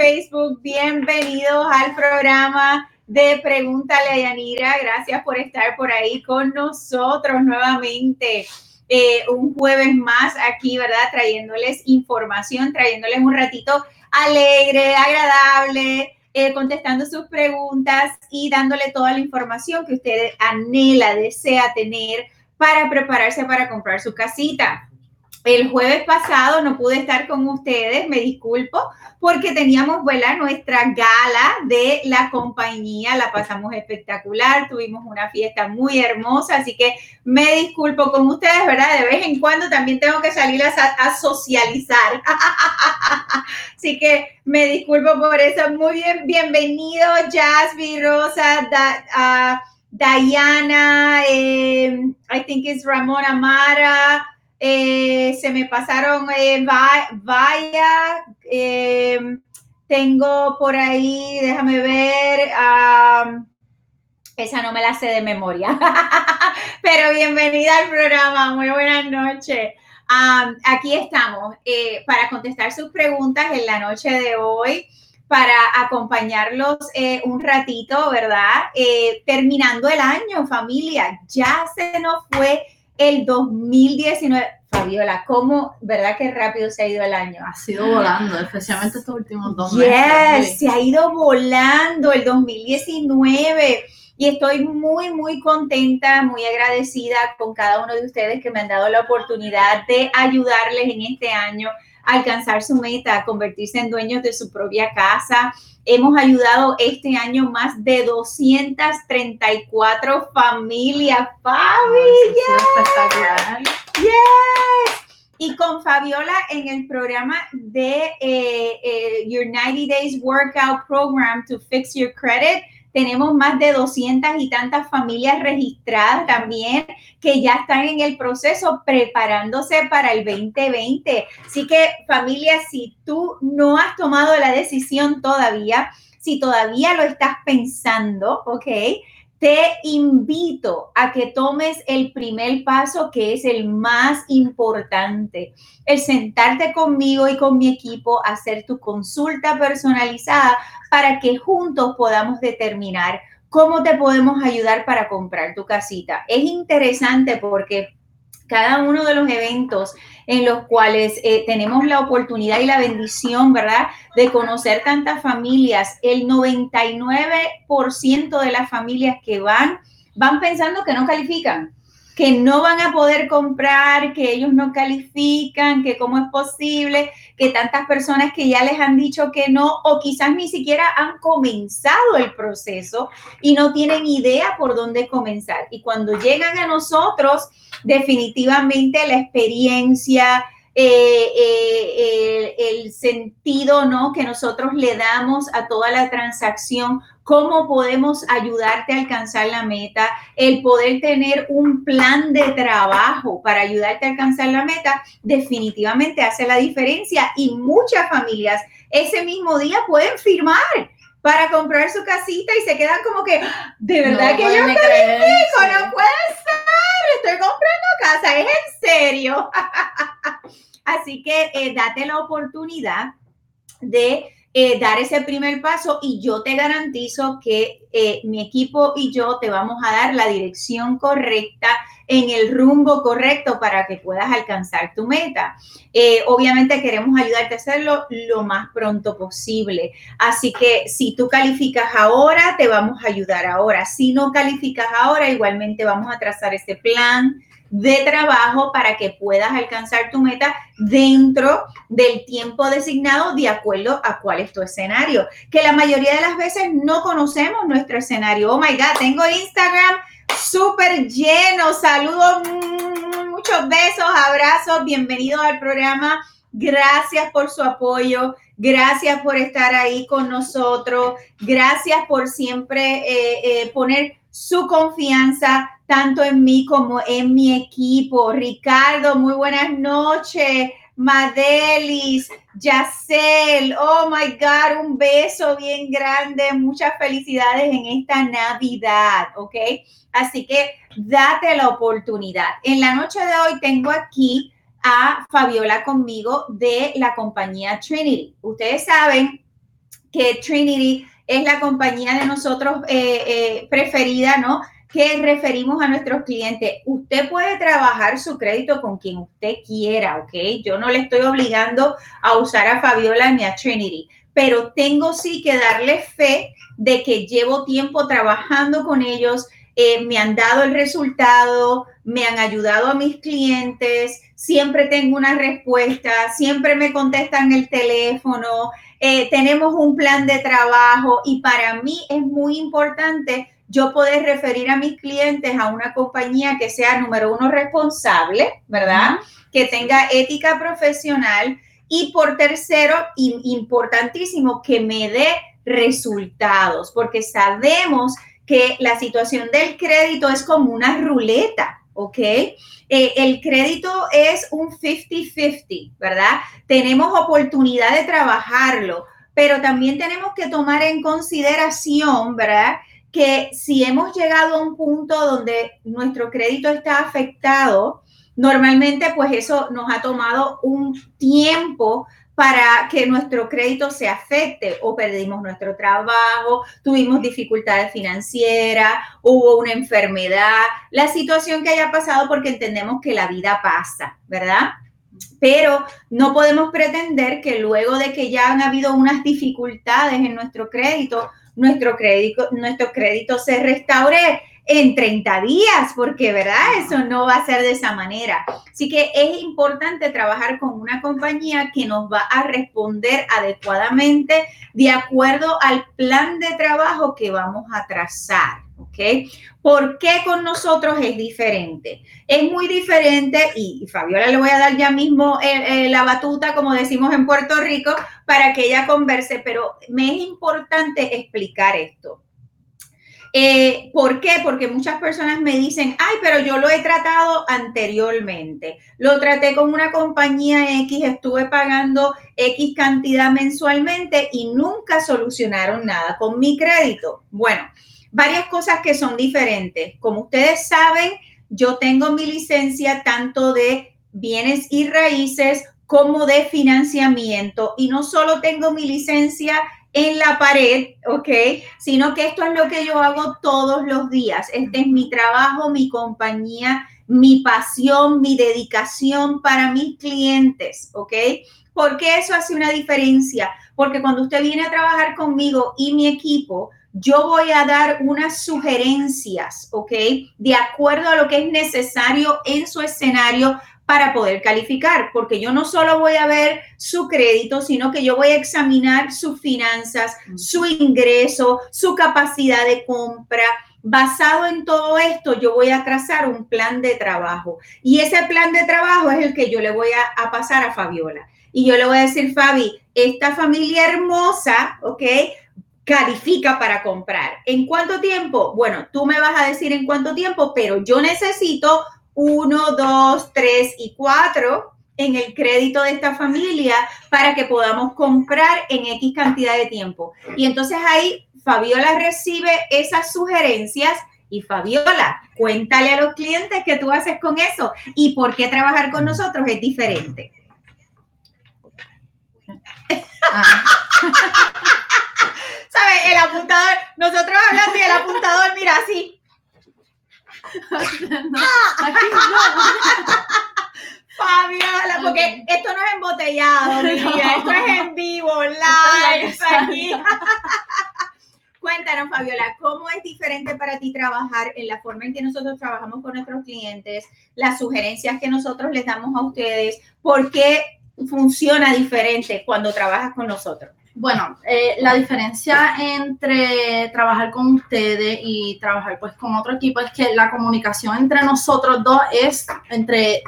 Facebook. Bienvenidos al programa de Pregúntale a Yanira. Gracias por estar por ahí con nosotros nuevamente. Eh, un jueves más aquí, ¿verdad? Trayéndoles información, trayéndoles un ratito alegre, agradable, eh, contestando sus preguntas y dándole toda la información que usted anhela, desea tener para prepararse para comprar su casita. El jueves pasado no pude estar con ustedes, me disculpo, porque teníamos ¿verdad? nuestra gala de la compañía, la pasamos espectacular, tuvimos una fiesta muy hermosa, así que me disculpo con ustedes, ¿verdad? De vez en cuando también tengo que salir a, socializar. así que me disculpo por eso. Muy bien, bienvenido, Jasmine, Rosa, Diana, eh, I think it's Ramona Mara. Eh, se me pasaron eh, vaya, eh, tengo por ahí, déjame ver, esa no me la sé de memoria, pero bienvenida al programa, muy buenas noches. aquí estamos para contestar sus preguntas en la noche de hoy para acompañarlos un ratito, ¿verdad? terminando el año, familia, ya se nos fue el 2019. Fabiola, ¿cómo, verdad que rápido se ha ido el año? Ha sido volando, especialmente estos últimos dos meses. se ha ido volando el 2019 y estoy muy, muy contenta, muy agradecida con cada uno de ustedes que me han dado la oportunidad de ayudarles en este año a alcanzar su meta, a convertirse en dueños de su propia casa, Hemos ayudado este año más de 234 familias. Fabi, yes, yes. Y con Fabiola en el programa de eh, eh, Your 90 Days Workout Program to Fix Your Credit, tenemos más de 200 y tantas familias registradas también que ya están en el proceso preparándose para el 2020. Así que familia, si tú no has tomado la decisión todavía, si todavía lo estás pensando, ¿ok? Te invito a que tomes el primer paso que es el más importante, el sentarte conmigo y con mi equipo, hacer tu consulta personalizada para que juntos podamos determinar cómo te podemos ayudar para comprar tu casita. Es interesante porque cada uno de los eventos en los cuales eh, tenemos la oportunidad y la bendición, ¿verdad?, de conocer tantas familias, el 99% de las familias que van, van pensando que no califican que no van a poder comprar, que ellos no califican, que cómo es posible, que tantas personas que ya les han dicho que no o quizás ni siquiera han comenzado el proceso y no tienen idea por dónde comenzar. Y cuando llegan a nosotros, definitivamente la experiencia, eh, eh, el, sentido ¿no? que nosotros le damos a toda la transacción, cómo podemos ayudarte a alcanzar la meta, el poder tener un plan de trabajo para ayudarte a alcanzar la meta, definitivamente hace la diferencia y muchas familias ese mismo día pueden firmar para comprar su casita y se quedan como que, de verdad que yo califico, no puede ser, estoy comprando casa, es en serio. Así que eh, date la oportunidad de eh, dar ese primer paso y yo te garantizo que eh, mi equipo y yo te vamos a dar la dirección correcta en el rumbo correcto para que puedas alcanzar tu meta. obviamente queremos ayudarte a hacerlo lo más pronto posible. Así que si tú calificas ahora, te vamos a ayudar ahora. Si no calificas ahora, igualmente vamos a trazar ese plan de trabajo para que puedas alcanzar tu meta dentro del tiempo designado de acuerdo a cuál es tu escenario. Que la mayoría de las veces no conocemos nuestro escenario. Oh my God, tengo Instagram súper lleno. Saludos, muchos besos, abrazos. Bienvenidos al programa. Gracias por su apoyo. Gracias por estar ahí con nosotros. Gracias por siempre eh, eh, poner su confianza tanto en mí como en mi equipo. Ricardo, muy buenas noches. Madelis, Yacel, oh my God, un beso bien grande, muchas felicidades en esta Navidad, ¿ok? Así que date la oportunidad. En la noche de hoy tengo aquí a Fabiola conmigo de la compañía Trinity. Ustedes saben que Trinity es la compañía de nosotros eh, eh, preferida, ¿no? Que referimos a nuestros clientes. Usted puede trabajar su crédito con quien usted quiera, ¿ok? Yo no le estoy obligando a usar a Fabiola ni a Trinity, pero tengo sí que darle fe de que llevo tiempo trabajando con ellos, eh, me han dado el resultado, me han ayudado a mis clientes, siempre tengo una respuesta, siempre me contestan el teléfono, eh, tenemos un plan de trabajo y para mí es muy importante yo poder referir a mis clientes a una compañía que sea número uno responsable, ¿verdad? Que tenga ética profesional y por tercero, importantísimo, que me dé resultados, porque sabemos que la situación del crédito es como una ruleta, ¿ok? Eh, el crédito es un 50-50, ¿verdad? Tenemos oportunidad de trabajarlo, pero también tenemos que tomar en consideración, ¿verdad? Que si hemos llegado a un punto donde nuestro crédito está afectado, normalmente pues eso nos ha tomado un tiempo para que nuestro crédito se afecte o perdimos nuestro trabajo, tuvimos dificultades financieras, hubo una enfermedad, la situación que haya pasado porque entendemos que la vida pasa, ¿verdad? Pero no podemos pretender que luego de que ya han habido unas dificultades en nuestro crédito, nuestro crédito, nuestro crédito se restaure en 30 días, porque, ¿verdad? Eso no va a ser de esa manera. Así que es importante trabajar con una compañía que nos va a responder adecuadamente de acuerdo al plan de trabajo que vamos a trazar. ¿Ok? ¿Por qué con nosotros es diferente? Es muy diferente y, Fabiola le voy a dar ya mismo eh, eh, la batuta, como decimos en Puerto Rico, para que ella converse, pero me es importante explicar esto. Eh, ¿Por qué? Porque muchas personas me dicen, ay, pero yo lo he tratado anteriormente. Lo traté con una compañía X, estuve pagando X cantidad mensualmente y nunca solucionaron nada con mi crédito. Bueno, varias cosas que son diferentes. Como ustedes saben, yo tengo mi licencia tanto de bienes y raíces como de financiamiento y no solo tengo mi licencia en la pared, ¿ok? Sino que esto es lo que yo hago todos los días. Este es mi trabajo, mi compañía, mi pasión, mi dedicación para mis clientes, ¿ok? ¿Por qué eso hace una diferencia? Porque cuando usted viene a trabajar conmigo y mi equipo, yo voy a dar unas sugerencias, ¿ok? De acuerdo a lo que es necesario en su escenario para poder calificar, porque yo no solo voy a ver su crédito, sino que yo voy a examinar sus finanzas, su ingreso, su capacidad de compra. Basado en todo esto, yo voy a trazar un plan de trabajo. Y ese plan de trabajo es el que yo le voy a, a pasar a Fabiola. Y yo le voy a decir, Fabi, esta familia hermosa, ¿ok? califica para comprar. ¿En cuánto tiempo? Bueno, tú me vas a decir en cuánto tiempo, pero yo necesito 1, 2, 3 y 4 en el crédito de esta familia para que podamos comprar en X cantidad de tiempo. Y entonces ahí Fabiola recibe esas sugerencias y Fabiola, cuéntale a los clientes qué tú haces con eso y por qué trabajar con nosotros es diferente. Ah. ¿Sabes? El apuntador, nosotros hablando y el apuntador, mira así. Fabiola, porque esto no es embotellado, esto es en vivo, live, aquí. Cuéntanos, Fabiola, ¿cómo es diferente para ti trabajar en la forma en que nosotros trabajamos con nuestros clientes, las sugerencias que nosotros les damos a ustedes? ¿Por qué funciona diferente cuando trabajas con nosotros? Bueno, eh, la diferencia entre trabajar con ustedes y trabajar pues con otro equipo es que la comunicación entre nosotros dos es, entre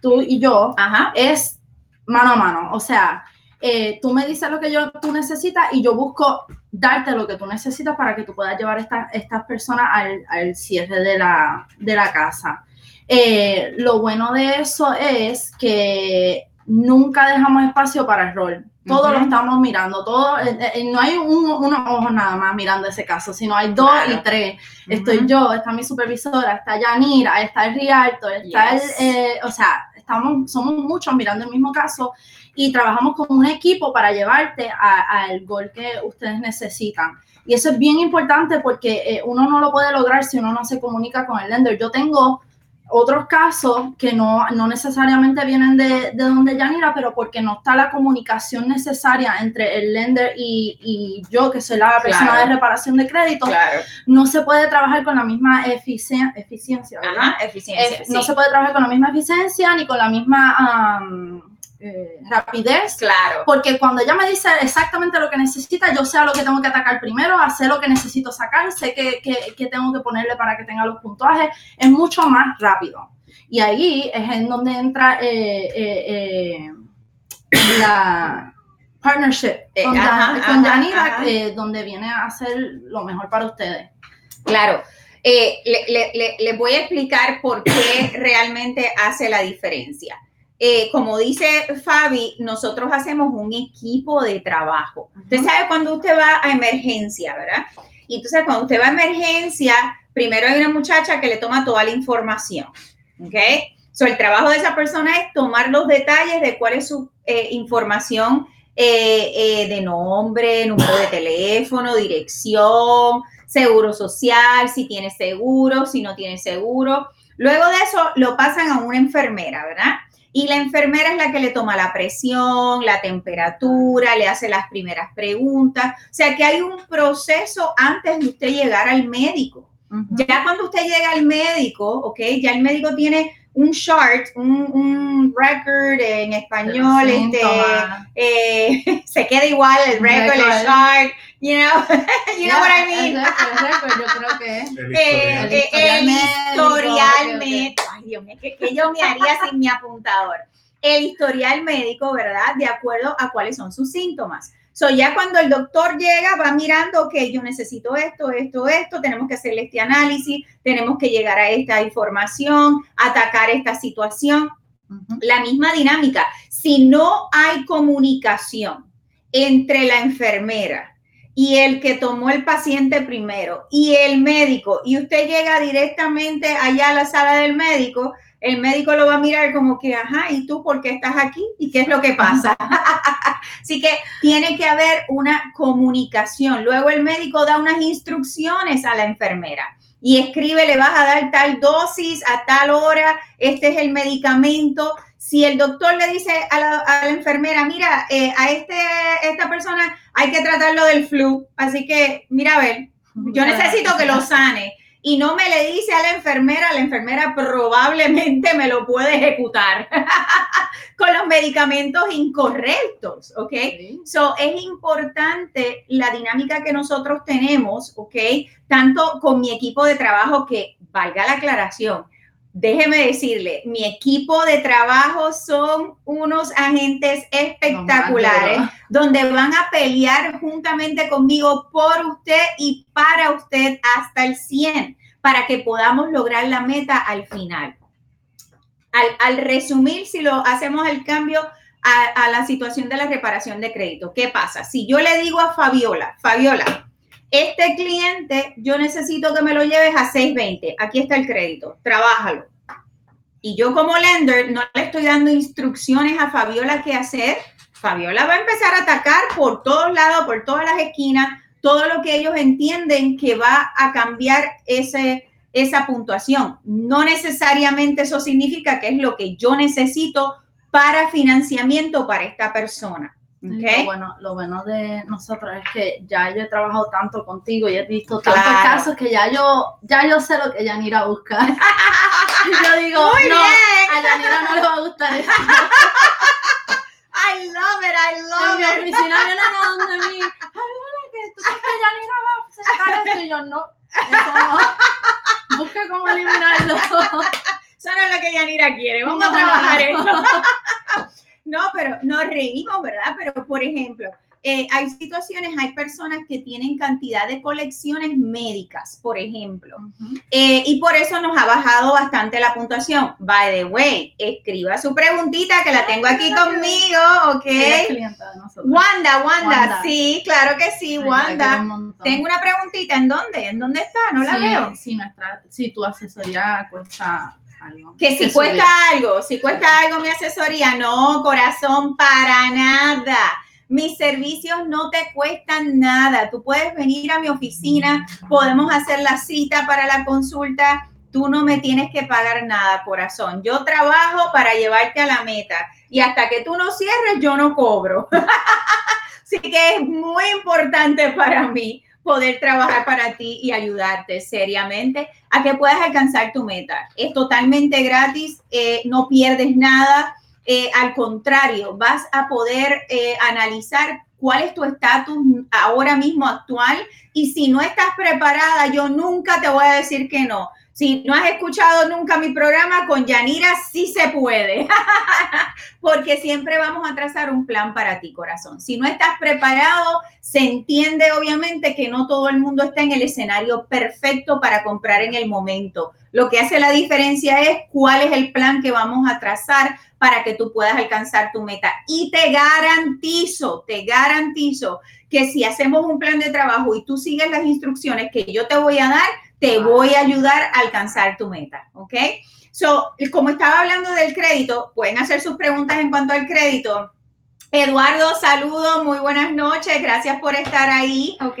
tú y yo, es mano a mano. O sea, eh, tú me dices lo que yo, tú necesitas y yo busco darte lo que tú necesitas para que tú puedas llevar a estas personas al, cierre de la, de la casa. Eh, lo bueno de eso es que nunca dejamos espacio para el rol todo lo estamos mirando, todo, eh, eh, no hay un, ojo nada más mirando ese caso, sino hay dos y tres. Estoy yo, está mi supervisora, está Yanira, está el Rialto, está el, eh, o sea, estamos, somos muchos mirando el mismo caso y trabajamos con un equipo para llevarte al gol que ustedes necesitan. Y eso es bien importante porque eh, uno no lo puede lograr si uno no se comunica con el lender. Yo tengo otros casos que no, no necesariamente vienen de, de, donde Yanira, pero porque no está la comunicación necesaria entre el lender y, y yo, que soy la persona de reparación de crédito, no se puede trabajar con la misma eficiencia, Ajá, eficiencia No se puede trabajar con la misma eficiencia ni con la misma... Eh, rapidez. Claro. Porque cuando ella me dice exactamente lo que necesita, yo sé a lo que tengo que atacar primero, hacer lo que necesito sacar, sé que, que, tengo que ponerle para que tenga los puntuajes, es mucho más rápido. Y ahí es en donde entra eh, eh, la partnership con, Yanira, donde viene a hacer lo mejor para ustedes. Claro. le, le, le voy a explicar por qué realmente hace la diferencia. Eh, como dice Fabi, nosotros hacemos un equipo de trabajo. Usted sabe cuando usted va a emergencia, ¿verdad? Y entonces cuando usted va a emergencia, primero hay una muchacha que le toma toda la información, ¿ok? So, el trabajo de esa persona es tomar los detalles de cuál es su eh, información eh, de nombre, número de teléfono, dirección, seguro social, si tiene seguro, si no tiene seguro. Luego de eso lo pasan a una enfermera, ¿verdad? Y la enfermera es la que le toma la presión, la temperatura, le hace las primeras preguntas. O sea que hay un proceso antes de usted llegar al médico. Ya cuando usted llega al médico, ¿ok? Ya el médico tiene un chart, un, record en español, este, eh, se queda igual el record, el chart, you know, you know what I mean. yo creo que el eh, eh, historial, médico. Dios mío, ¿qué, yo me haría sin mi apuntador? El historial médico, ¿verdad? De acuerdo a cuáles son sus síntomas. So, ya cuando el doctor llega, va mirando, que yo necesito esto, esto, esto, tenemos que hacerle este análisis, tenemos que llegar a esta información, atacar esta situación. La misma dinámica. Si no hay comunicación entre la enfermera y el que tomó el paciente primero y el médico, y usted llega directamente allá a la sala del médico, el médico lo va a mirar como que, ajá, ¿y tú por qué estás aquí? ¿Y qué es lo que pasa? Así que tiene que haber una comunicación. Luego el médico da unas instrucciones a la enfermera y escribe, le vas a dar tal dosis a tal hora, este es el medicamento. Si el doctor le dice a la, enfermera, mira, eh, a este, esta persona hay que tratarlo del flu, así que, mira, a ver, yo necesito que lo sane y no me le dice a la enfermera, la enfermera probablemente me lo puede ejecutar con los medicamentos incorrectos, ¿ok? So, es importante la dinámica que nosotros tenemos, ¿ok? Tanto con mi equipo de trabajo que, valga la aclaración, déjeme decirle, mi equipo de trabajo son unos agentes espectaculares, donde van a pelear juntamente conmigo por usted y para usted hasta el 100, para que podamos lograr la meta al final. Al, resumir, si lo hacemos el cambio a, a la situación de la reparación de crédito, ¿qué pasa? Si yo le digo a Fabiola, Fabiola, este cliente yo necesito que me lo lleves a 620. Aquí está el crédito, trabájalo. Y yo como lender no le estoy dando instrucciones a Fabiola qué hacer. Fabiola va a empezar a atacar por todos lados, por todas las esquinas, todo lo que ellos entienden que va a cambiar ese, esa puntuación. No necesariamente eso significa que es lo que yo necesito para financiamiento para esta persona. Lo, bueno, lo bueno de nosotros es que ya yo he trabajado tanto contigo y he visto tantos casos que ya yo, ya yo sé lo que Yanira busca. yo digo, no, a Yanira no le va a gustar esto. I love it, I love it. Mi oficina viene a donde mí, ay, que tú sabes que Yanira va a sacar esto y yo no, eso no. Busca cómo eliminarlo. Eso no es lo que Yanira quiere, vamos a trabajar esto. No, pero nos reímos, ¿verdad? Pero, por ejemplo, eh, hay situaciones, hay personas que tienen cantidad de colecciones médicas, por ejemplo, eh, y por eso nos ha bajado bastante la puntuación. By the way, escriba su preguntita que la tengo aquí conmigo, ¿ok? Wanda, Wanda, sí, claro que sí, Wanda. Tengo una preguntita, ¿en dónde? ¿En dónde está? No la veo. Sí, nuestra, sí, tu asesoría cuesta algo. Que si cuesta algo, si cuesta algo mi asesoría, no, corazón, para nada. Mis servicios no te cuestan nada. Tú puedes venir a mi oficina, podemos hacer la cita para la consulta. Tú no me tienes que pagar nada, corazón. Yo trabajo para llevarte a la meta y hasta que tú no cierres, yo no cobro. Así que es muy importante para mí poder trabajar para ti y ayudarte seriamente a que puedas alcanzar tu meta. Es totalmente gratis, eh, no pierdes nada eh, al contrario, vas a poder eh, analizar cuál es tu estatus ahora mismo actual y si no estás preparada, yo nunca te voy a decir que no. Si no has escuchado nunca mi programa con Yanira, sí se puede, porque siempre vamos a trazar un plan para ti, corazón. Si no estás preparado, se entiende obviamente que no todo el mundo está en el escenario perfecto para comprar en el momento. Lo que hace la diferencia es cuál es el plan que vamos a trazar para que tú puedas alcanzar tu meta. Y te garantizo, te garantizo que si hacemos un plan de trabajo y tú sigues las instrucciones que yo te voy a dar, te voy a ayudar a alcanzar tu meta, ¿ok? So, como estaba hablando del crédito, pueden hacer sus preguntas en cuanto al crédito. Eduardo, saludo, muy buenas noches, gracias por estar ahí, ¿ok?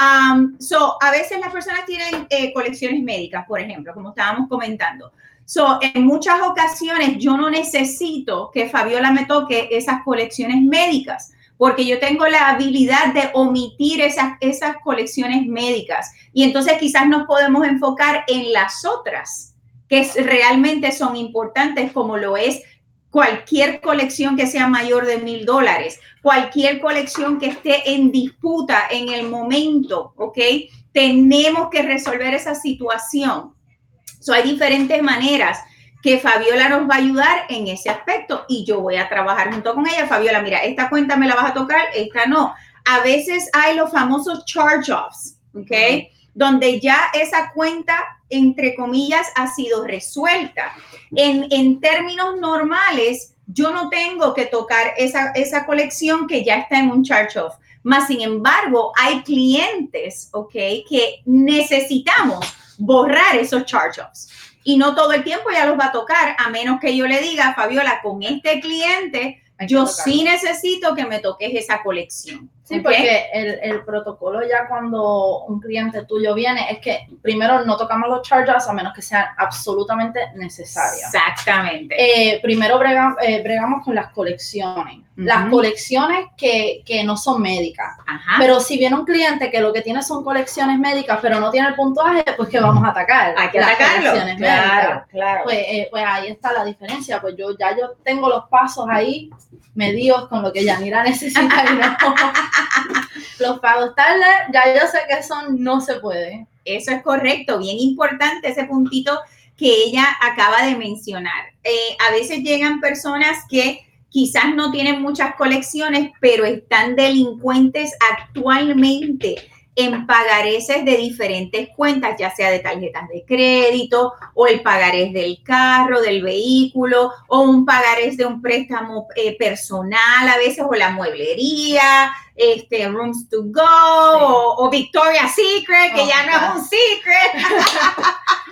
Um, so, a veces las personas tienen eh, colecciones médicas, por ejemplo, como estábamos comentando. So, en muchas ocasiones yo no necesito que Fabiola me toque esas colecciones médicas porque yo tengo la habilidad de omitir esas, esas colecciones médicas. Y entonces quizás nos podemos enfocar en las otras, que realmente son importantes, como lo es cualquier colección que sea mayor de mil dólares, cualquier colección que esté en disputa en el momento, ¿ok? Tenemos que resolver esa situación. So, hay diferentes maneras que Fabiola nos va a ayudar en ese aspecto y yo voy a trabajar junto con ella. Fabiola, mira, esta cuenta me la vas a tocar, esta no. A veces hay los famosos charge-offs, ¿ok? Donde ya esa cuenta, entre comillas, ha sido resuelta. En, en términos normales, yo no tengo que tocar esa, esa colección que ya está en un charge-off. Más sin embargo, hay clientes, ¿ok? Que necesitamos borrar esos charge-offs y no todo el tiempo ya los va a tocar, a menos que yo le diga, Fabiola, con este cliente, yo sí necesito que me toques esa colección. Sí, porque el, el, protocolo ya cuando un cliente tuyo viene es que primero no tocamos los charges a menos que sean absolutamente necesarios. Exactamente. Eh, primero eh, bregamos con las colecciones. Las colecciones que, que, no son médicas. Ajá. Pero si viene un cliente que lo que tiene son colecciones médicas, pero no tiene el puntuaje, pues que vamos a atacar. Hay que las atacarlo. Colecciones claro, claro. Pues, eh, pues ahí está la diferencia. Pues yo ya yo tengo los pasos ahí medidos con lo que Yanira necesita. los pagos tarde, ya yo sé que eso no se puede. Eso es correcto, bien importante ese puntito que ella acaba de mencionar. Eh, a veces llegan personas que quizás no tienen muchas colecciones, pero están delincuentes actualmente en pagareces de diferentes cuentas, ya sea de tarjetas de crédito o el pagarés del carro, del vehículo o un pagarés de un préstamo eh, personal a veces o la mueblería, este, Rooms to Go o, Victoria's Secret, que ya no es un secret.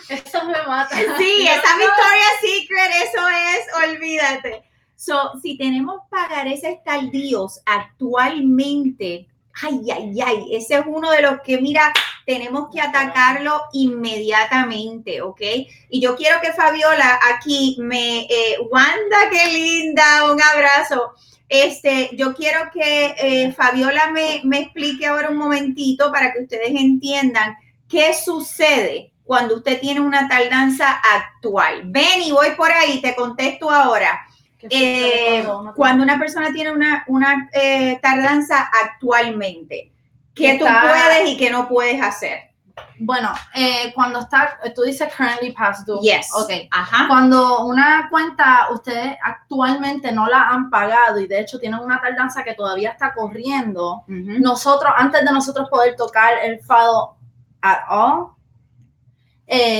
eso me mata. Sí, esa Victoria's Secret, eso es, olvídate. So, si tenemos pagareces tardíos actualmente, ay, ay, ay, ese es uno de los que, mira, tenemos que atacarlo inmediatamente, ¿ok? Y yo quiero que Fabiola aquí me, eh, Wanda, qué linda, un abrazo. Este, yo quiero que eh, Fabiola me, me explique ahora un momentito para que ustedes entiendan qué sucede cuando usted tiene una tardanza actual. Ven y voy por ahí, te contesto ahora. Eh, cuando una persona tiene una, una eh, tardanza actualmente, ¿qué tú puedes y qué no puedes hacer? Bueno, eh, cuando está, tú dices currently past due. Yes. Ok. Ajá. Cuando una cuenta ustedes actualmente no la han pagado y de hecho tienen una tardanza que todavía está corriendo, nosotros, antes de nosotros poder tocar el fado at all,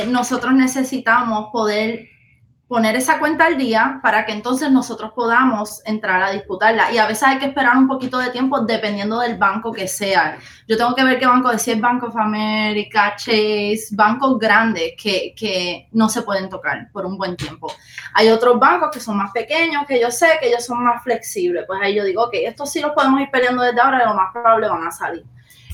nosotros necesitamos poder poner esa cuenta al día para que entonces nosotros podamos entrar a disputarla. Y a veces hay que esperar un poquito de tiempo dependiendo del banco que sea. Yo tengo que ver qué banco, decir Bank of America, Chase, bancos grandes que, que no se pueden tocar por un buen tiempo. Hay otros bancos que son más pequeños, que yo sé que ellos son más flexibles. Pues ahí yo digo, ok, estos sí los podemos ir peleando desde ahora y lo más probable van a salir.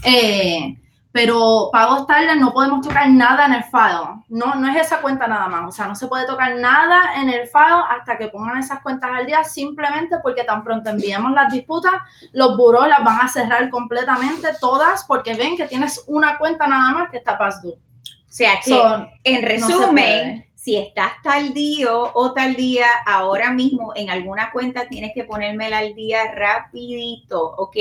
Eh, pero pagos tardes no podemos tocar nada en el file. No, no es esa cuenta nada más. O sea, no se puede tocar nada en el file hasta que pongan esas cuentas al día, simplemente porque tan pronto enviemos las disputas, los buros las van a cerrar completamente todas porque ven que tienes una cuenta nada más que está past due. O sea que, en resumen, si estás tal día o tal día, ahora mismo en alguna cuenta tienes que ponérmela al día rapidito, ¿ok?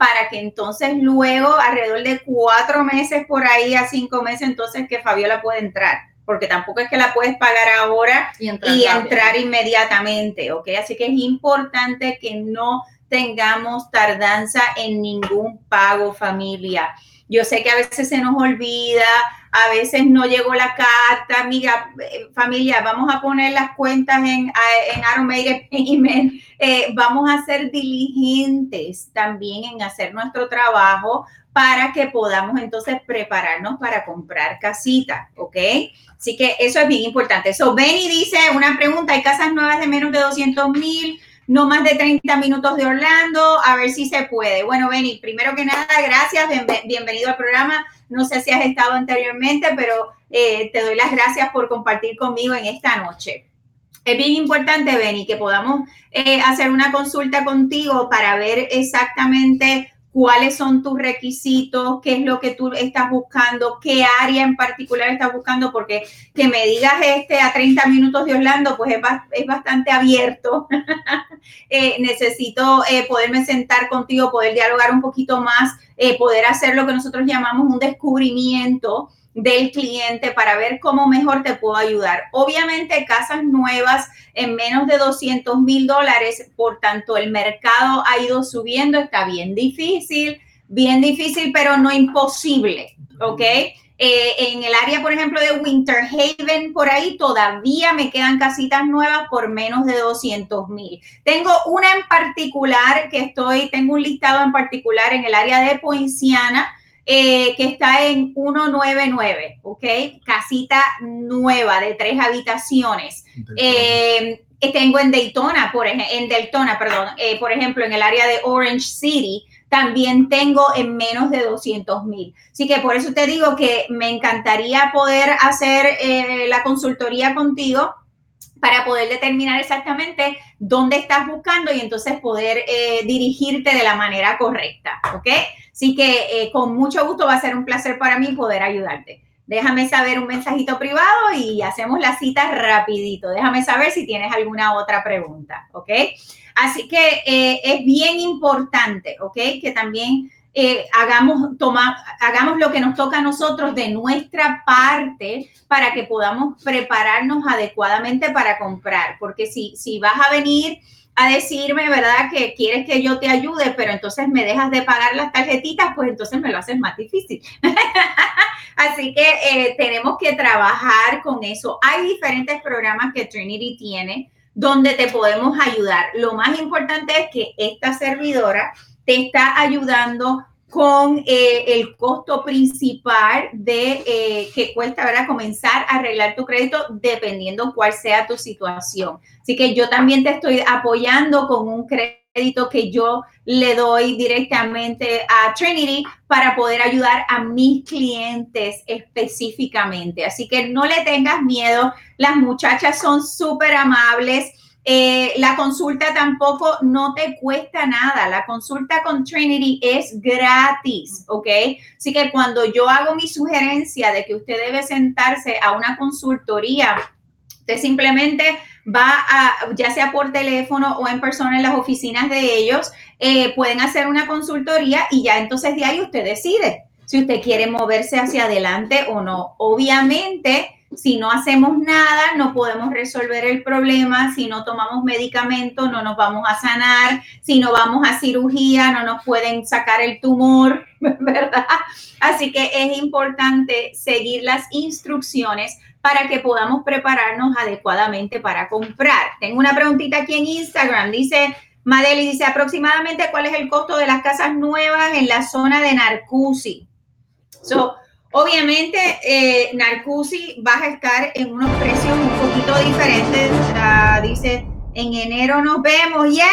Para que entonces luego, alrededor de cuatro meses por ahí a cinco meses, entonces que Fabiola puede entrar. Porque tampoco es que la puedes pagar ahora y entrar, y entrar inmediatamente, ¿ok? Así que es importante que no tengamos tardanza en ningún pago, familia. Yo sé que a veces se nos olvida, a veces no llegó la carta, amiga, eh, familia, vamos a poner las cuentas en, en eh, vamos a ser diligentes también en hacer nuestro trabajo para que podamos entonces prepararnos para comprar casita, ¿ok? Así que eso es bien importante. So, Benny dice una pregunta, ¿hay casas nuevas de menos de 200 mil? No más de 30 minutos de Orlando, a ver si se puede. Bueno, Benny, primero que nada, gracias, bienvenido al programa. No sé si has estado anteriormente, pero eh, te doy las gracias por compartir conmigo en esta noche. Es bien importante, Benny, que podamos eh, hacer una consulta contigo para ver exactamente cuáles son tus requisitos, qué es lo que tú estás buscando, qué área en particular estás buscando, porque que me digas este a 30 minutos de Orlando, pues es, bastante abierto. Eh, necesito eh, poderme sentar contigo, poder dialogar un poquito más, eh, poder hacer lo que nosotros llamamos un descubrimiento del cliente para ver cómo mejor te puedo ayudar. Obviamente, casas nuevas en menos de 200 mil dólares, por tanto, el mercado ha ido subiendo, está bien difícil, bien difícil, pero no imposible, ¿ok? Eh, en el área, por ejemplo, de Winter Haven, por ahí todavía me quedan casitas nuevas por menos de 200 mil. Tengo una en particular que estoy, tengo un listado en particular en el área de Poinciana, eh, que está en 199, ¿ok? Casita nueva de tres habitaciones. Eh, tengo en Daytona, por ejemplo, en Daytona, perdón, eh, por ejemplo, en el área de Orange City, también tengo en menos de 200 mil. Así que por eso te digo que me encantaría poder hacer la consultoría contigo para poder determinar exactamente dónde estás buscando y entonces poder dirigirte de la manera correcta, ¿ok? Así que eh, con mucho gusto va a ser un placer para mí poder ayudarte. Déjame saber un mensajito privado y hacemos la cita rapidito. Déjame saber si tienes alguna otra pregunta, ¿ok? Así que eh, es bien importante, ¿ok? Que también eh, hagamos, hagamos lo que nos toca a nosotros de nuestra parte para que podamos prepararnos adecuadamente para comprar. Porque si, si vas a venir a decirme, ¿verdad? Que quieres que yo te ayude, pero entonces me dejas de pagar las tarjetitas, pues entonces me lo haces más difícil. Así que eh, tenemos que trabajar con eso. Hay diferentes programas que Trinity tiene donde te podemos ayudar. Lo más importante es que esta servidora te está ayudando con eh, el costo principal de eh, que cuesta ¿verdad? comenzar a arreglar tu crédito dependiendo cuál sea tu situación. Así que yo también te estoy apoyando con un crédito que yo le doy directamente a Trinity para poder ayudar a mis clientes específicamente. Así que no le tengas miedo, las muchachas son súper amables eh, la consulta tampoco no te cuesta nada. La consulta con Trinity es gratis, ¿ok? Así que cuando yo hago mi sugerencia de que usted debe sentarse a una consultoría, usted simplemente va a, ya sea por teléfono o en persona en las oficinas de ellos, eh, pueden hacer una consultoría y ya entonces de ahí usted decide si usted quiere moverse hacia adelante o no. Obviamente, Si no hacemos nada, no podemos resolver el problema. Si no tomamos medicamento, no nos vamos a sanar. Si no vamos a cirugía, no nos pueden sacar el tumor, ¿verdad? Así que es importante seguir las instrucciones para que podamos prepararnos adecuadamente para comprar. Tengo una preguntita aquí en Instagram. Dice, Madeli dice aproximadamente cuál es el costo de las casas nuevas en la zona de Narcusi. So, obviamente, eh, Narcusi va a estar en unos precios un poquito diferentes. dice, en enero nos vemos. Yes,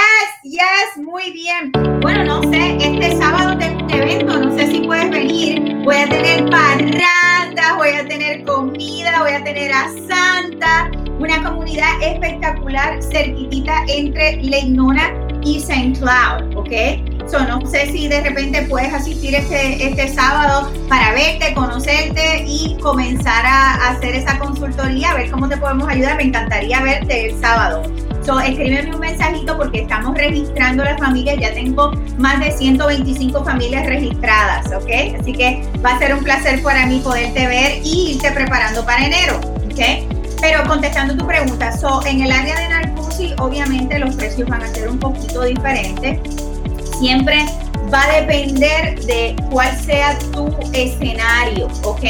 yes, muy bien. Bueno, no sé, este sábado tengo un evento, no sé si puedes venir. Voy a tener parrandas, voy a tener comida, voy a tener a Santa una comunidad espectacular cerquitita entre Legnona y St. Cloud, ¿ok? So, no sé si de repente puedes asistir este, este sábado para verte, conocerte y comenzar a, hacer esa consultoría, a ver cómo te podemos ayudar. Me encantaría verte el sábado. So, escríbeme un mensajito porque estamos registrando las familias. Ya tengo más de 125 familias registradas, ¿ok? Así que va a ser un placer para mí poderte ver y irte preparando para enero, ¿ok? Pero contestando tu pregunta, so, en el área de Narcosi, obviamente los precios van a ser un poquito diferentes. Siempre va a depender de cuál sea tu escenario, ¿ok?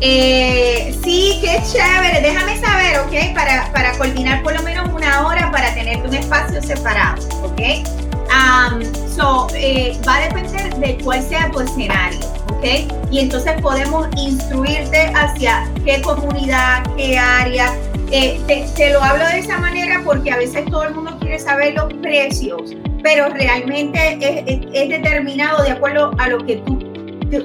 Eh, sí, qué chévere. Déjame saber, ¿ok? Para, para coordinar por lo menos una hora para tener un espacio separado, ¿ok? Um, so, eh, va a depender de cuál sea tu escenario, ¿ok? Y entonces podemos instruirte hacia qué comunidad, qué área. Eh, te, lo hablo de esa manera porque a veces todo el mundo quiere saber los precios, pero realmente es, determinado de acuerdo a lo que tú,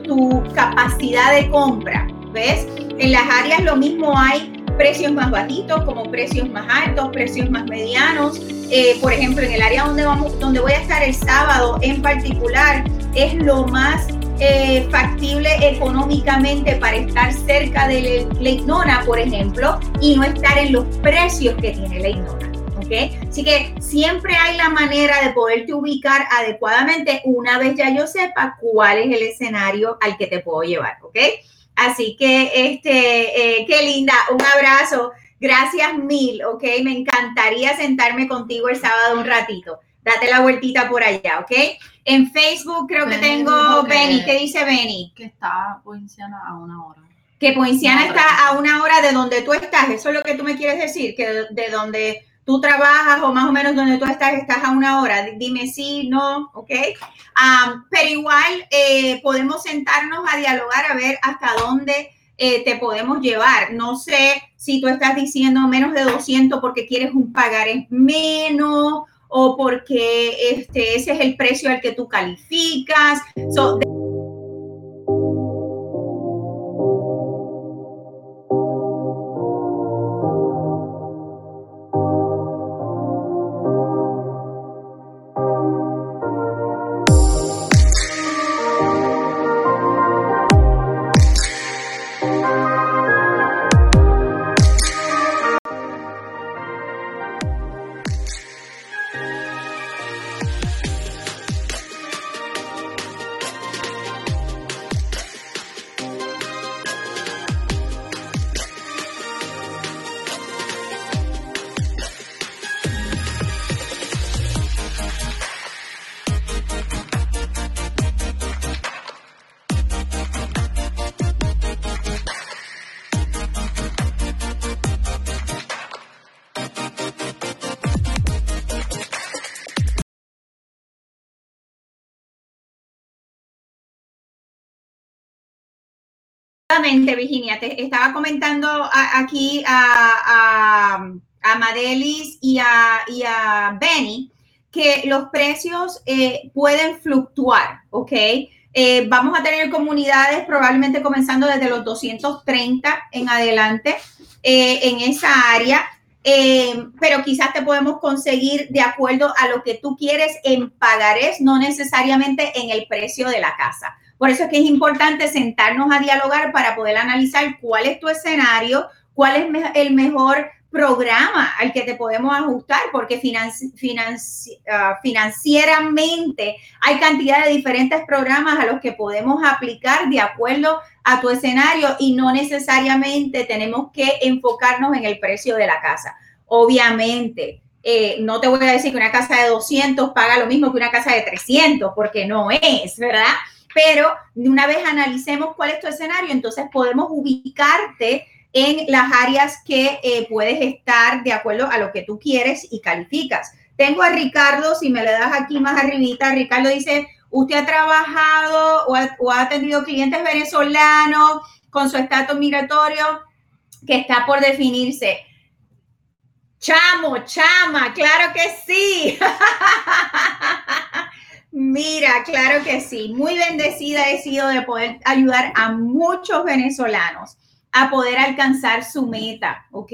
tu capacidad de compra, ¿ves? En las áreas lo mismo hay precios más bajitos como precios más altos, precios más medianos. Eh, por ejemplo, en el área donde, vamos, donde voy a estar el sábado en particular, es lo más eh, factible económicamente para estar cerca de la por ejemplo, y no estar en los precios que tiene la. ¿Okay? Así que siempre hay la manera de poderte ubicar adecuadamente una vez ya yo sepa cuál es el escenario al que te puedo llevar, ¿ok? Así que, este, eh, qué linda, un abrazo. Gracias mil, ¿ok? Me encantaría sentarme contigo el sábado un ratito. Date la vueltita por allá, ¿ok? En Facebook creo que tengo Benny. ¿Qué dice Benny? Que está Poinciana a una hora. Que Poinciana está a una hora de donde tú estás. Eso es lo que tú me quieres decir, que de donde tú trabajas o más o menos donde tú estás, estás a una hora. Dime sí, no, ¿ok? pero igual eh, podemos sentarnos a dialogar a ver hasta dónde eh, te podemos llevar. No sé si tú estás diciendo menos de 200 porque quieres un pagaré menos o porque este, ese es el precio al que tú calificas. Virginia, te estaba comentando aquí a, a, Madelis y a, Benny que los precios eh, pueden fluctuar, ¿ok? Eh, vamos a tener comunidades probablemente comenzando desde los 230 en adelante eh, en esa área, pero quizás te podemos conseguir de acuerdo a lo que tú quieres en pagarés, no necesariamente en el precio de la casa. Por eso es que es importante sentarnos a dialogar para poder analizar cuál es tu escenario, cuál es el mejor programa al que te podemos ajustar, porque ah, financieramente hay cantidad de diferentes programas a los que podemos aplicar de acuerdo a tu escenario y no necesariamente tenemos que enfocarnos en el precio de la casa. Obviamente, eh, no te voy a decir que una casa de 200 paga lo mismo que una casa de 300, porque no es, ¿verdad? Pero una vez analicemos cuál es tu escenario, entonces podemos ubicarte en las áreas que eh, puedes estar de acuerdo a lo que tú quieres y calificas. Tengo a Ricardo, si me le das aquí más arribita, Ricardo dice, usted ha trabajado o ha, o ha atendido clientes venezolanos con su estatus migratorio que está por definirse. Chamo, chama, claro que sí. Mira, claro que sí. Muy bendecida he sido de poder ayudar a muchos venezolanos a poder alcanzar su meta, ¿ok?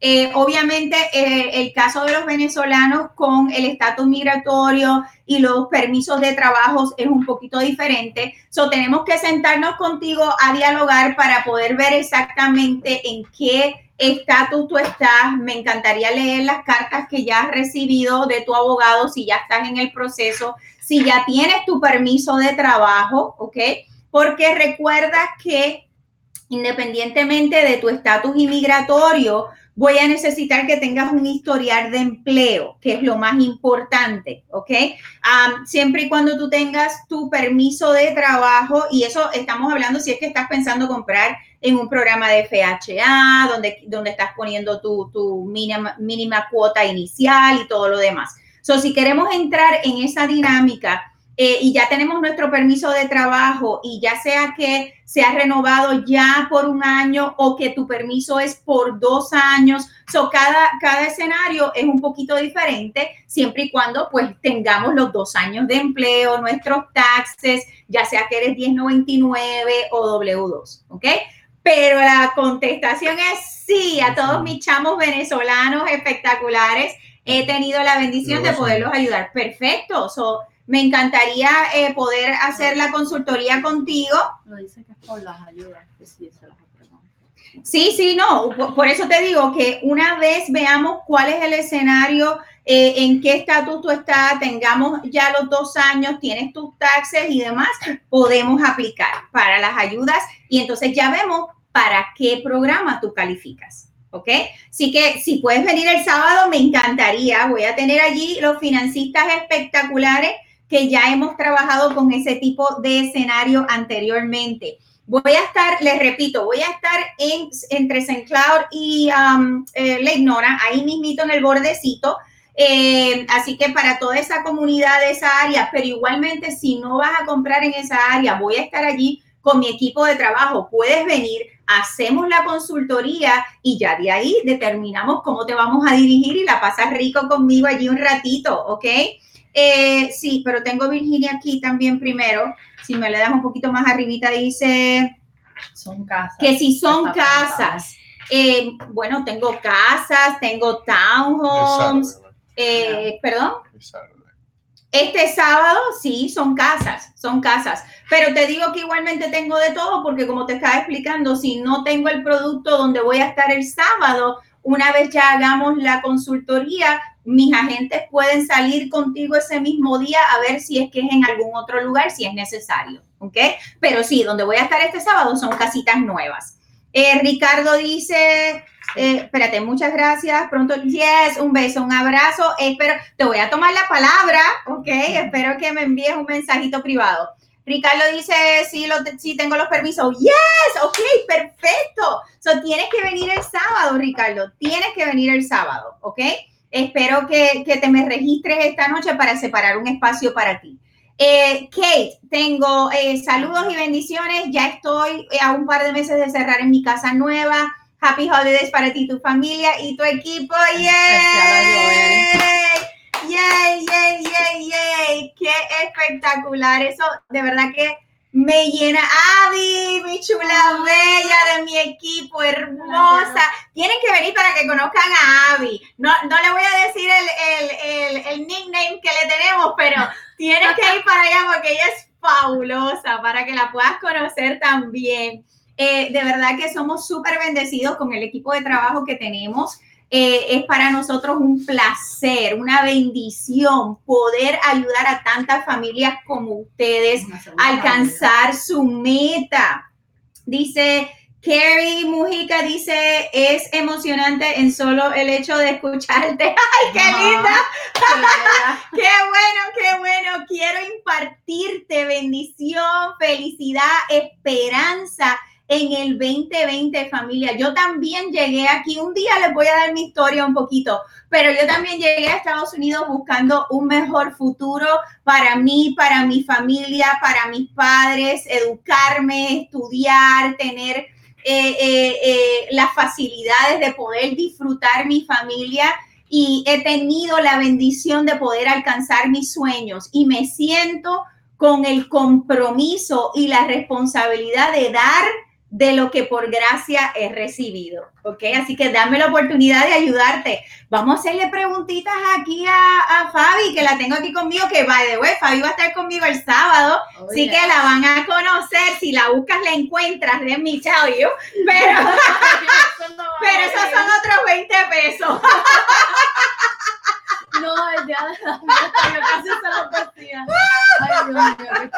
Eh, obviamente eh, el caso de los venezolanos con el estatus migratorio y los permisos de trabajo es un poquito diferente. So, tenemos que sentarnos contigo a dialogar para poder ver exactamente en qué estatus tú estás. Me encantaría leer las cartas que ya has recibido de tu abogado, si ya estás en el proceso, si ya tienes tu permiso de trabajo, ¿ok? Porque recuerda que independientemente de tu estatus inmigratorio, voy a necesitar que tengas un historial de empleo, que es lo más importante, ¿ok? siempre y cuando tú tengas tu permiso de trabajo, y eso estamos hablando si es que estás pensando comprar en un programa de FHA, donde, donde estás poniendo tu, tu mínima, mínima cuota inicial y todo lo demás. So, si queremos entrar en esa dinámica, eh, y ya tenemos nuestro permiso de trabajo y ya sea que se ha renovado ya por un año o que tu permiso es por dos años, so cada, cada escenario es un poquito diferente siempre y cuando pues tengamos los dos años de empleo, nuestros taxes, ya sea que eres 1099 o W2, ¿ok? Pero la contestación es sí a todos mis chamos venezolanos espectaculares. He tenido la bendición de poderlos ayudar. Perfecto. So, me encantaría eh, poder hacer la consultoría contigo. Lo dice que es por las ayudas, que sí, se las Sí, sí, no, por eso te digo que una vez veamos cuál es el escenario, eh, en qué estatus tú estás, tengamos ya los dos años, tienes tus taxes y demás, podemos aplicar para las ayudas y entonces ya vemos para qué programa tú calificas. ¿Ok? Así que si puedes venir el sábado, me encantaría. Voy a tener allí los financistas espectaculares que ya hemos trabajado con ese tipo de escenario anteriormente. Voy a estar, les repito, voy a estar en, entre St. Cloud y um, eh, Ignora, ahí mismito en el bordecito. Eh, así que para toda esa comunidad esa área, pero igualmente si no vas a comprar en esa área, voy a estar allí con mi equipo de trabajo. Puedes venir, hacemos la consultoría y ya de ahí determinamos cómo te vamos a dirigir y la pasas rico conmigo allí un ratito, ¿ok? Eh, sí, pero tengo Virginia aquí también primero. Si me le das un poquito más arribita, dice... Son casas. Que si son casas. Eh, bueno, tengo casas, tengo townhomes. Eh, Perdón. Este sábado sí, son casas, son casas. Pero te digo que igualmente tengo de todo porque como te estaba explicando, si no tengo el producto donde voy a estar el sábado, una vez ya hagamos la consultoría, mis agentes pueden salir contigo ese mismo día a ver si es que es en algún otro lugar, si es necesario, ¿ok? Pero sí, donde voy a estar este sábado son casitas nuevas. Eh, Ricardo dice, eh, espérate, muchas gracias. Pronto, yes, un beso, un abrazo. Espero, te voy a tomar la palabra, ¿ok? Espero que me envíes un mensajito privado. Ricardo dice, sí, lo, sí tengo los permisos. Yes, ok, perfecto. So, tienes que venir el sábado, Ricardo. Tienes que venir el sábado, ¿ok? Espero que, te me registres esta noche para separar un espacio para ti. Eh, Kate, tengo eh, saludos y bendiciones. Ya estoy eh, a un par de meses de cerrar en mi casa nueva. Happy holidays para ti, tu familia y tu equipo. ¡Yay! ¡Yay, yay, yay, yay! ¡Qué espectacular! Eso de verdad que me llena. Avi, mi chula bella de mi equipo, hermosa. Tienen que venir para que conozcan a Avi. No, no le voy a decir el, nickname que le tenemos, pero tienes que ir para allá porque ella es fabulosa para que la puedas conocer también. Eh, de verdad que somos súper bendecidos con el equipo de trabajo que tenemos. Eh, es para nosotros un placer, una bendición poder ayudar a tantas familias como ustedes a alcanzar su meta. Dice Carrie Mujica dice, es emocionante en solo el hecho de escucharte. ¡Ay, qué linda! ¡Qué bueno, qué bueno! Quiero impartirte bendición, felicidad, esperanza en el 2020, familia. Yo también llegué aquí, un día les voy a dar mi historia un poquito, pero yo también llegué a Estados Unidos buscando un mejor futuro para mí, para mi familia, para mis padres, educarme, estudiar, tener eh, eh, eh, las facilidades de poder disfrutar mi familia y he tenido la bendición de poder alcanzar mis sueños y me siento con el compromiso y la responsabilidad de dar de lo que por gracia he recibido, ¿ok? Así que dame la oportunidad de ayudarte. Vamos a hacerle preguntitas aquí a, Fabi, que la tengo aquí conmigo, que by the way, Fabi va a estar conmigo el sábado, oh, así que la van a conocer, si la buscas la encuentras, de me tell you, pero, pero esos son otros 20 pesos. no, de la yo casi se lo. Ay, Dios mío, qué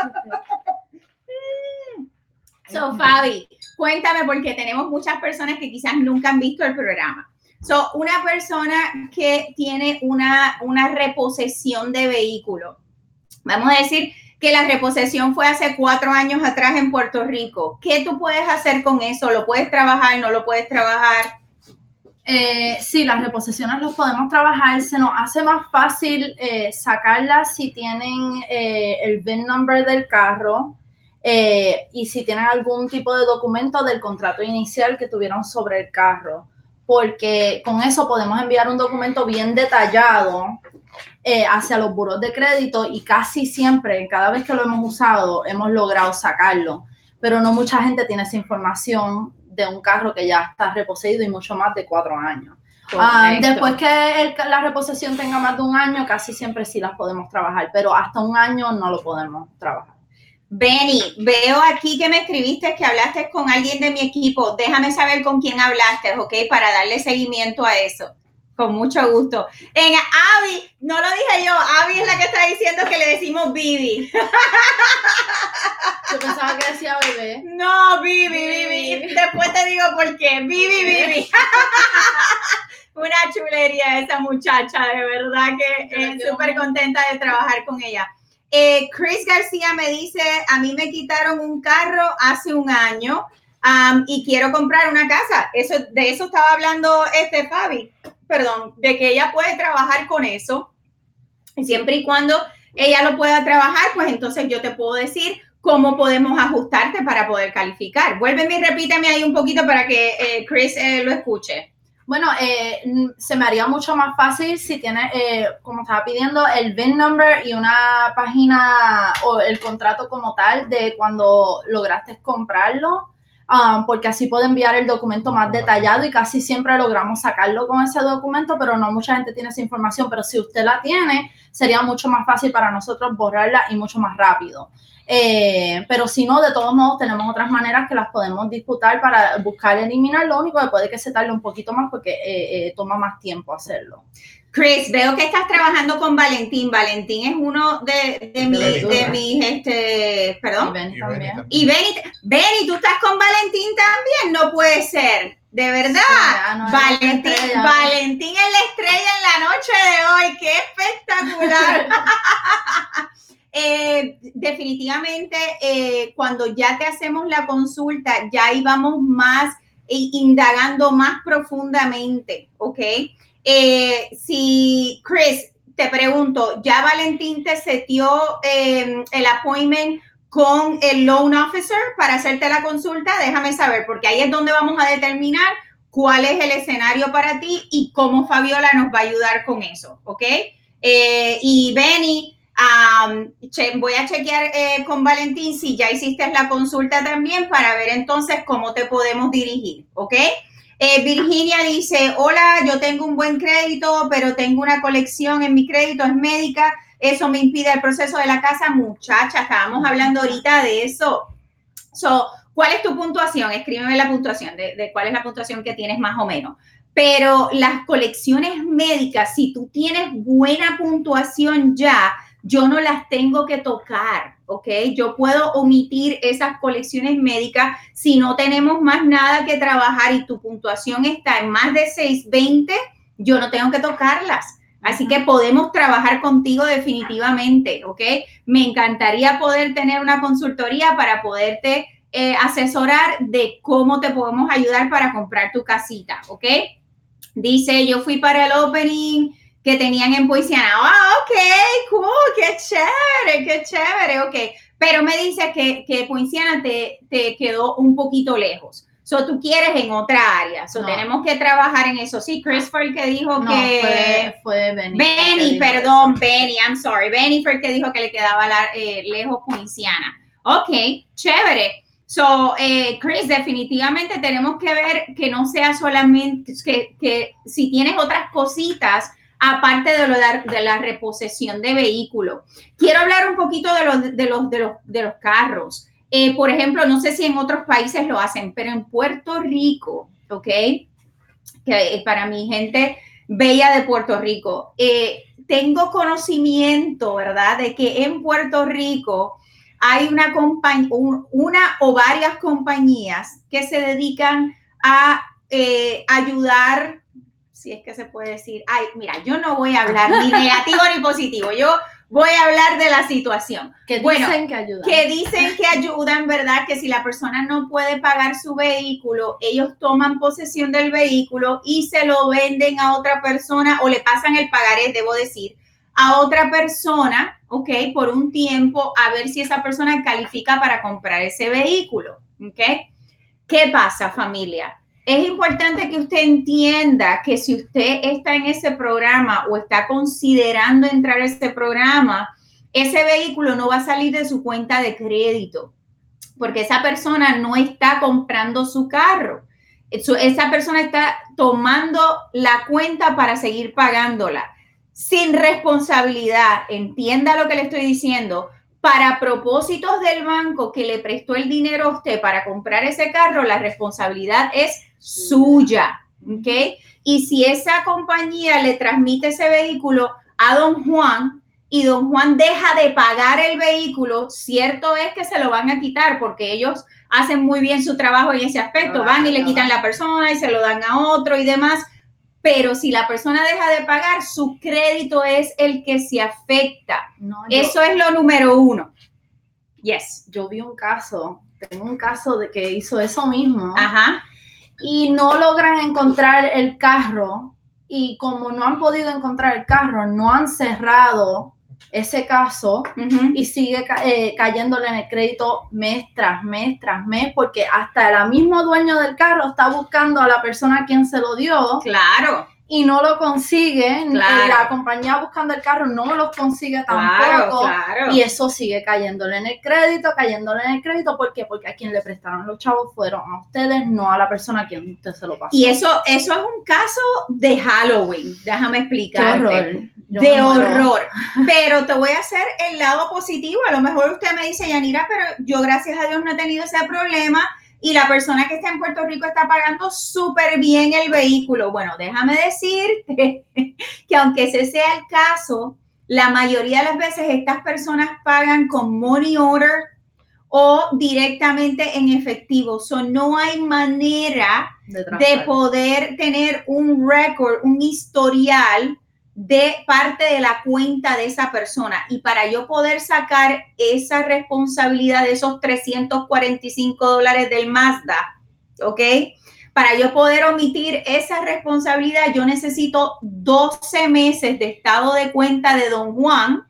So, Fabi, Cuéntame, porque tenemos muchas personas que quizás nunca han visto el programa. So, una persona que tiene una, una reposesión de vehículo. Vamos a decir que la reposesión fue hace cuatro años atrás en Puerto Rico. ¿Qué tú puedes hacer con eso? ¿Lo puedes trabajar? ¿No lo puedes trabajar? Eh, sí, las reposesiones los podemos trabajar. Se nos hace más fácil eh, sacarlas si tienen eh, el VIN number del carro eh, y si tienen algún tipo de documento del contrato inicial que tuvieron sobre el carro, porque con eso podemos enviar un documento bien detallado eh, hacia los buros de crédito y casi siempre, cada vez que lo hemos usado, hemos logrado sacarlo, pero no mucha gente tiene esa información de un carro que ya está reposeído y mucho más de cuatro años. Ah, después que la reposición tenga más de un año, casi siempre sí las podemos trabajar, pero hasta un año no lo podemos trabajar. Benny, veo aquí que me escribiste que hablaste con alguien de mi equipo. Déjame saber con quién hablaste, ¿ok? Para darle seguimiento a eso. Con mucho gusto. En Avi, no lo dije yo, Avi es la que está diciendo que le decimos Bibi. Yo pensaba que decía bebé. No, Bibi, Bibi. Después te digo por qué. Bibi, Bibi. Una chulería esa muchacha, de verdad que es súper contenta de trabajar con ella. Eh, Chris García me dice, a mí me quitaron un carro hace un año y quiero comprar una casa. Eso, de eso estaba hablando este Fabi, perdón, de que ella puede trabajar con eso. Siempre y cuando ella lo pueda trabajar, pues entonces yo te puedo decir cómo podemos ajustarte para poder calificar. Vuélveme y repíteme ahí un poquito para que eh, Chris eh, lo escuche. Bueno, eh, se me haría mucho más fácil si tiene, eh, como estaba pidiendo, el VIN number y una página o el contrato como tal de cuando lograste comprarlo, um, porque así puedo enviar el documento más detallado y casi siempre logramos sacarlo con ese documento, pero no mucha gente tiene esa información. Pero si usted la tiene, sería mucho más fácil para nosotros borrarla y mucho más rápido. Eh, pero si no, de todos modos, tenemos otras maneras que las podemos disputar para buscar eliminar. Lo único que puede que se tarde un poquito más porque eh, eh, toma más tiempo hacerlo. Chris, veo que estás trabajando con Valentín. Valentín es uno de, de, de mis, este, perdón. Y Benny también. Y Benny, ¿tú estás con Valentín también? No puede ser. De verdad. Valentín, Valentín es la estrella en la noche de hoy. ¡Qué espectacular! Eh, definitivamente, eh, cuando ya te hacemos la consulta, ya íbamos más indagando más profundamente, ¿ok? Eh, si, Chris, te pregunto, ¿ya Valentín te setió em, el appointment con el loan officer para hacerte la consulta? Déjame saber, porque ahí es donde vamos a determinar cuál es el escenario para ti y cómo Fabiola nos va a ayudar con eso, ¿ok? y Benny, voy a chequear eh, con Valentín si ya hiciste la consulta también para ver entonces cómo te podemos dirigir, ¿ok? Eh, Virginia dice, hola, yo tengo un buen crédito, pero tengo una colección en mi crédito, es médica, eso me impide el proceso de la casa. Muchacha, estábamos hablando ahorita de eso. So, ¿Cuál es tu puntuación? Escríbeme la puntuación, de, de, cuál es la puntuación que tienes más o menos. pero las colecciones médicas, si tú tienes buena puntuación ya, yo no las tengo que tocar, ¿ok? Yo puedo omitir esas colecciones médicas si no tenemos más nada que trabajar y tu puntuación está en más de 620, yo no tengo que tocarlas. Así que podemos trabajar contigo definitivamente, ¿ok? Me encantaría poder tener una consultoría para poderte eh, asesorar de cómo te podemos ayudar para comprar tu casita, ¿ok? Dice, yo fui para el opening que tenían en Poisiana. Ah, ok, cool, qué chévere, qué chévere, ok. Pero me dice que, que Poinciana te, te quedó un poquito lejos. So, tú quieres en otra área. So, tenemos que trabajar en eso. Sí, Chris fue el que dijo que. Fue, Benny. Benny, perdón, Benny, I'm sorry. Benny fue el que dijo que le quedaba eh, lejos Poinciana. Ok, chévere. So, eh, Chris, definitivamente tenemos que ver que no sea solamente que, que si tienes otras cositas aparte de, lo de, la reposición de vehículos. Quiero hablar un poquito de los, de los, de los, de los carros. Eh, por ejemplo, no sé si en otros países lo hacen, pero en Puerto Rico, ¿ok? Que eh, para mi gente bella de Puerto Rico, eh, tengo conocimiento, ¿verdad? De que en Puerto Rico hay una, compañía, una o varias compañías que se dedican a ayudar si es que se puede decir, ay, mira, yo no voy a hablar ni negativo ni positivo, yo voy a hablar de la situación. Que dicen que ayudan. Que dicen que ayudan, ¿verdad? Que si la persona no puede pagar su vehículo, ellos toman posesión del vehículo y se lo venden a otra persona o le pasan el pagaré, debo decir, a otra persona, ¿ok? Por un tiempo, a ver si esa persona califica para comprar ese vehículo, ¿ok? ¿Qué pasa, familia? Es importante que usted entienda que si usted está en ese programa o está considerando entrar a ese programa, ese vehículo no va a salir de su cuenta de crédito, porque esa persona no está comprando su carro. Esa persona está tomando la cuenta para seguir pagándola sin responsabilidad. Entienda lo que le estoy diciendo para propósitos del banco que le prestó el dinero a usted para comprar ese carro, la responsabilidad es suya, ¿ok? Y si esa compañía le transmite ese vehículo a don Juan y don Juan deja de pagar el vehículo, cierto es que se lo van a quitar porque ellos hacen muy bien su trabajo en ese aspecto, van y le quitan la persona y se lo dan a otro y demás, pero si la persona deja de pagar, su crédito es el que se afecta. Eso es lo número uno. Yes. Yo vi un caso, tengo un caso de que hizo eso mismo. Ajá. Y no logran encontrar el carro. Y como no han podido encontrar el carro, no han cerrado ese caso y sigue eh, cayéndole en el crédito mes tras mes tras mes, porque hasta el mismo dueño del carro está buscando a la persona a quien se lo dio. Claro y no lo consigue, la compañía buscando el carro no lo consigue tampoco, y eso sigue cayéndole en el crédito, cayéndole en el crédito, ¿por qué? Porque a quien le prestaron los chavos fueron a ustedes, no a la persona a quien usted se lo pasó. Y eso, eso es un caso de Halloween, déjame De horror. Pero te voy a hacer el lado positivo. A lo mejor usted me dice, Yanira, pero yo gracias a Dios no he tenido ese problema y la persona que está en Puerto Rico está pagando súper bien el vehículo. Bueno, déjame decirte que aunque ese sea el caso, la mayoría de las veces estas personas pagan con money order o directamente en efectivo. So, no hay manera de, de poder tener un récord, un historial de parte de la cuenta de esa persona. Y para yo poder sacar esa responsabilidad de esos 345 dólares del Mazda, ¿ok? Para yo poder omitir esa responsabilidad, yo necesito 12 meses de estado de cuenta de don Juan,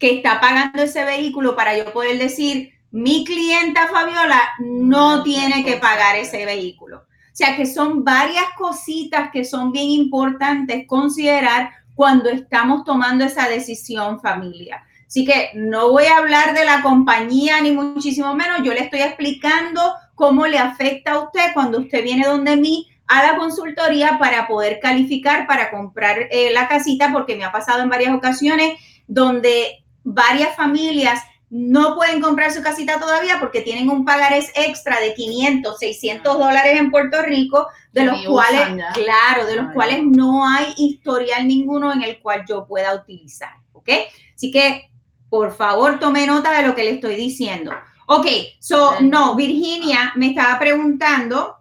que está pagando ese vehículo, para yo poder decir, mi clienta Fabiola no tiene que pagar ese vehículo. O sea que son varias cositas que son bien importantes considerar cuando estamos tomando esa decisión familia. Así que no voy a hablar de la compañía ni muchísimo menos, yo le estoy explicando cómo le afecta a usted cuando usted viene donde mí a la consultoría para poder calificar para comprar eh, la casita, porque me ha pasado en varias ocasiones donde varias familias no pueden comprar su casita todavía porque tienen un pagarés extra de 500, 600 dólares en Puerto Rico, de los cuales, claro, de los cuales no hay historial ninguno en el cual yo pueda utilizar, ¿ok? Así que, por favor, tome nota de lo que le estoy diciendo. Ok, so, no, Virginia me estaba preguntando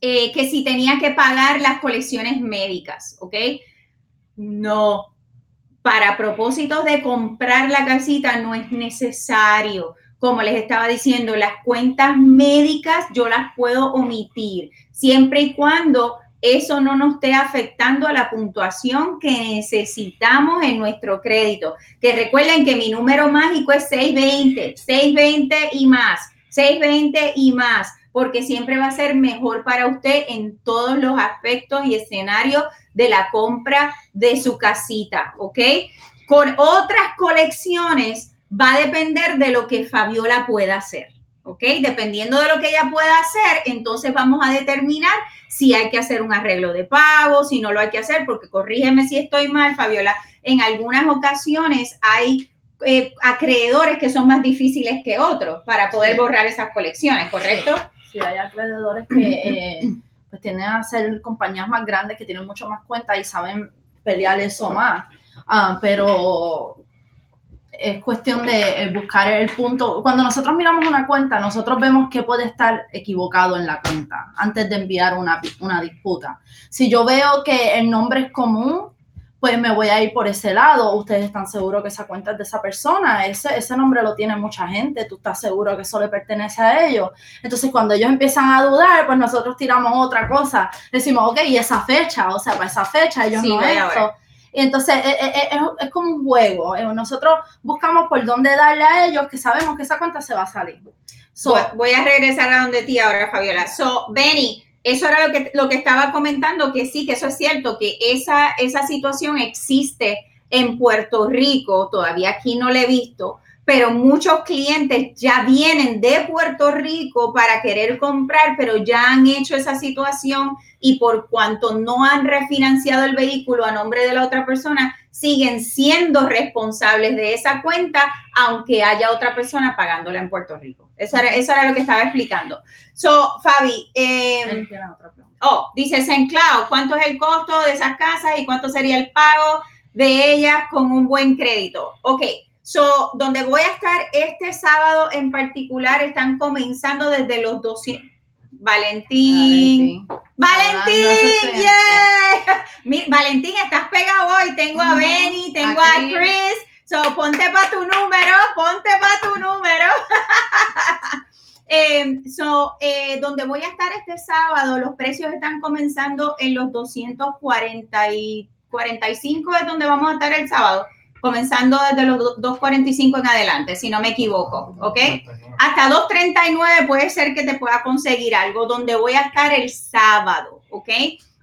eh, que si tenía que pagar las colecciones médicas, ¿ok? No, para propósitos de comprar la casita no es necesario. Como les estaba diciendo, las cuentas médicas yo las puedo omitir, siempre y cuando eso no nos esté afectando a la puntuación que necesitamos en nuestro crédito. Que recuerden que mi número mágico es 620, 620 y más, 620 y más, porque siempre va a ser mejor para usted en todos los aspectos y escenarios de la compra de su casita, ¿ok? Con otras colecciones va a depender de lo que Fabiola pueda hacer, ¿ok? Dependiendo de lo que ella pueda hacer, entonces vamos a determinar si hay que hacer un arreglo de pago, si no lo hay que hacer, porque corrígeme si estoy mal, Fabiola, en algunas ocasiones hay eh, acreedores que son más difíciles que otros para poder borrar esas colecciones, ¿correcto? Sí, hay acreedores que... Eh, pues tienden a ser compañías más grandes que tienen mucho más cuentas y saben pelear eso más. Ah, pero es cuestión de eh, buscar el punto. Cuando nosotros miramos una cuenta, nosotros vemos que puede estar equivocado en la cuenta antes de enviar una, una disputa. Si yo veo que el nombre es común, pues me voy a ir por ese lado. Ustedes están seguros que esa cuenta es de esa persona, ese, ese nombre lo tiene mucha gente, tú estás seguro que eso le pertenece a ellos. Entonces, cuando ellos empiezan a dudar, pues nosotros tiramos otra cosa. Decimos, ok, y esa fecha, o sea, para esa fecha ellos no esto. Y entonces eh, eh, eh, es, como un juego. Nosotros buscamos por dónde darle a ellos que sabemos que esa cuenta se va a salir. voy a regresar a donde ti ahora, Fabiola. So, Benny, eso era lo que, lo que estaba comentando, que sí, que eso es cierto, que esa, esa situación existe en Puerto Rico, todavía aquí no la he visto, pero muchos clientes ya vienen de Puerto Rico para querer comprar, pero ya han hecho esa situación y por cuanto no han refinanciado el vehículo a nombre de la otra persona, siguen siendo responsables de esa cuenta, aunque haya otra persona pagándola en Puerto Rico. Eso era, eso era lo que estaba explicando. So, Fabi, eh, oh, dice Senclao, ¿cuánto es el costo de esas casas y cuánto sería el pago de ellas con un buen crédito? Ok, so, donde voy a estar este sábado en particular, están comenzando desde los 200. Valentín. Valentín, Valentín, estás pegado hoy. Tengo a Benny, tengo a Chris. So, ponte para tu número, ponte para tu número. Eh, so, eh, donde voy a estar este sábado, los precios están comenzando en los 240 y 45 es donde vamos a estar el sábado, comenzando desde los 245 en adelante, si no me equivoco, ¿ok? Hasta 239 puede ser que te pueda conseguir algo, donde voy a estar el sábado, ¿ok?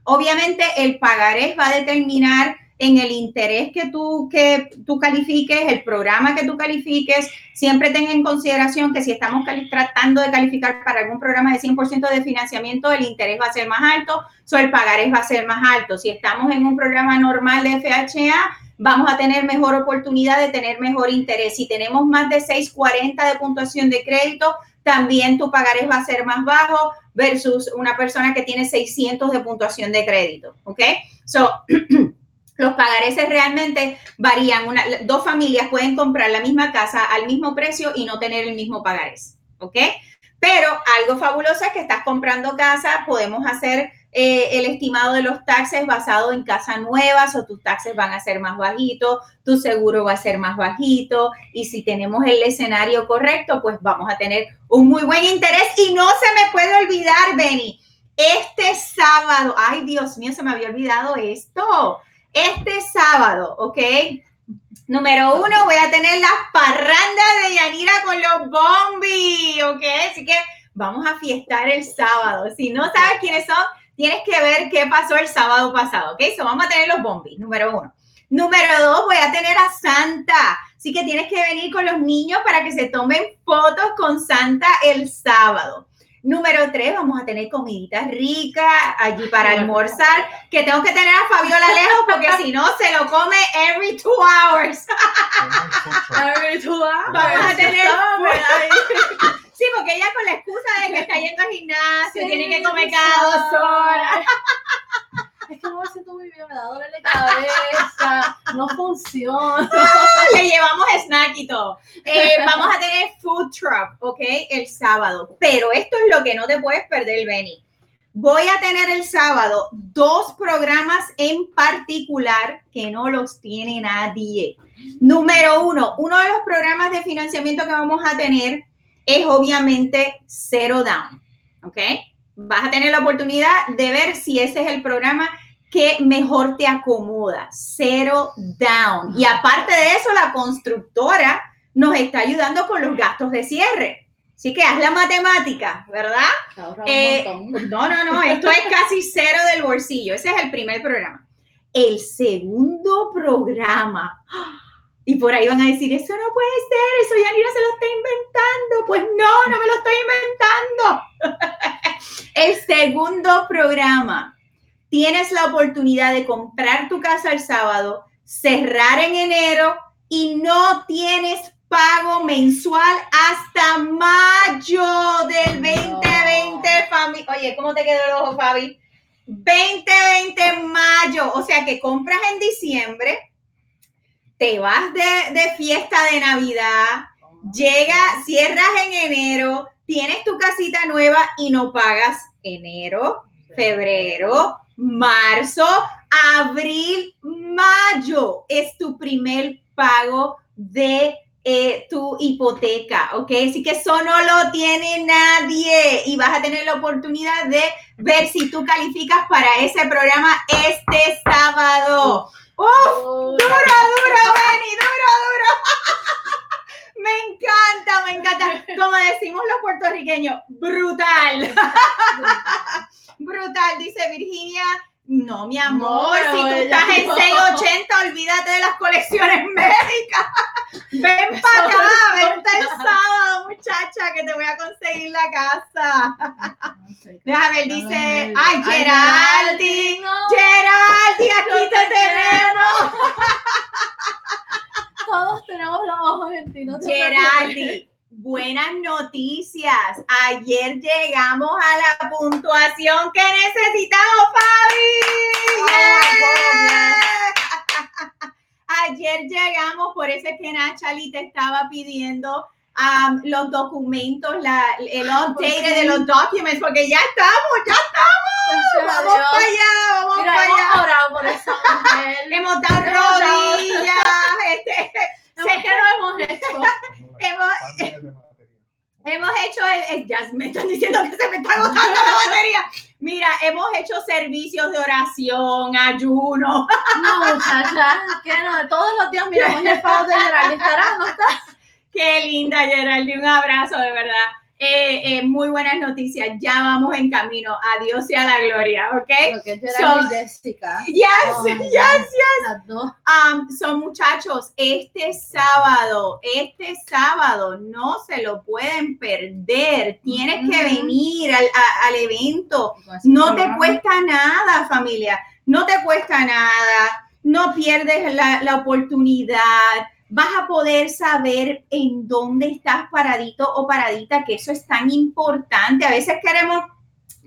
Obviamente el pagarés va a determinar en el interés que tú, que tú califiques, el programa que tú califiques, siempre ten en consideración que si estamos tratando de calificar para algún programa de 100% de financiamiento, el interés va a ser más alto, o el pagarés va a ser más alto. Si estamos en un programa normal de FHA, vamos a tener mejor oportunidad de tener mejor interés. Si tenemos más de 640 de puntuación de crédito, también tu pagarés va a ser más bajo versus una persona que tiene 600 de puntuación de crédito, ¿ok? So, Los pagareces realmente varían. Una, dos familias pueden comprar la misma casa al mismo precio y no tener el mismo pagarés. ¿Ok? Pero algo fabuloso es que estás comprando casa, podemos hacer eh, el estimado de los taxes basado en casa nuevas o tus taxes van a ser más bajitos, tu seguro va a ser más bajito y si tenemos el escenario correcto, pues vamos a tener un muy buen interés y no se me puede olvidar, Benny, este sábado, ay Dios mío, se me había olvidado esto. Este sábado, ¿ok? Número uno, voy a tener las parrandas de Yanira con los bombi, ¿ok? Así que vamos a fiestar el sábado. Si no sabes quiénes son, tienes que ver qué pasó el sábado pasado, ¿ok? So vamos a tener los bombis, número uno. Número dos, voy a tener a Santa. Así que tienes que venir con los niños para que se tomen fotos con Santa el sábado. Número tres, vamos a tener comiditas ricas allí para almorzar, que tengo que tener a Fabiola lejos porque si no se lo come every two hours. every tú vas. Vamos a tener. Sí, porque ella con la excusa de que está yendo al gimnasio, Sí, tiene que comer cada dos horas. Es que no me siento muy bien, me da dolor de cabeza, no funciona. Le llevamos snack y todo. Eh, vamos a tener food truck, ¿ok? El sábado. Pero esto es lo que no te puedes perder, Benny. Voy a tener el sábado dos programas en particular que no los tiene nadie. Número uno, uno de los programas de financiamiento que vamos a tener es obviamente Zero Down, ¿ok? Vas a tener la oportunidad de ver si ese es el programa que mejor te acomoda. Zero Down. Y aparte de eso, la constructora nos está ayudando con los gastos de cierre. Así que haz la matemática, ¿verdad? Eh. No, no, no, esto es casi cero del bolsillo. Ese es el primer programa. El segundo programa. Y por ahí van a decir, eso no puede ser, eso Yanira se lo está inventando. Pues no, no me lo estoy inventando. El segundo programa. Tienes la oportunidad de comprar tu casa el sábado, cerrar en enero y no tienes pago mensual hasta mayo del 2020, Fabi. Oye, ¿cómo te quedó el ojo, Fabi? 2020 mayo, o sea que compras en diciembre, te vas de, de fiesta de Navidad, llega, cierras en enero, tienes tu casita nueva y no pagas enero, febrero, marzo, abril, mayo. Es tu primer pago de eh, tu hipoteca, ¿ok? Así que eso no lo tiene nadie y vas a tener la oportunidad de ver si tú calificas para ese programa este sábado. ¡Uf! Duro, duro, Benny, duro, duro. Me encanta, me encanta. Como decimos los puertorriqueños, brutal. Brutal, dice Virginia. No, mi amor, No, si tú estás en no. 680, olvídate de las colecciones médicas. Ven para acá, vente el sábado, muchacha, que te voy a conseguir la casa. Déjame ver, dice, ay, Geraldi. Geraldi, aquí te tenemos. Todos tenemos los ojos en ti, no Geraldi, buenas noticias. Ayer llegamos a la puntuación que necesitamos, Fabi. Yeah. Ayer llegamos, por eso es que Nachali te estaba pidiendo um, los documentos, la, el update de los documents, porque ya estamos, ya estamos. Vamos Dios. para allá, vamos Mira, para hemos allá. orado por mujer. Hemos dado rodillas. Este, Sé que lo hemos hecho. hemos, Hemos hecho, el, el- ya me están diciendo que se me está agotando la batería. Mira, hemos hecho servicios de oración, ayuno. No, muchacha, que no, todos los días miramos el pavo de Gerald. ¿Estará no está? Qué linda, Geraldine. Un abrazo, de verdad. Eh, eh, muy buenas noticias. Ya vamos en camino. Adiós y a la gloria, ¿ok? Lo que es So- Gerald y Jessica. Yes, Oh, yes, yes. Um, son muchachos, este sábado, este sábado no se lo pueden perder. Tienes que Ujú. venir al, a- al evento. No te cuesta nada, familia. No te cuesta nada. No pierdes la, la oportunidad. Vas a poder saber en dónde estás paradito o paradita, que eso es tan importante. A veces queremos,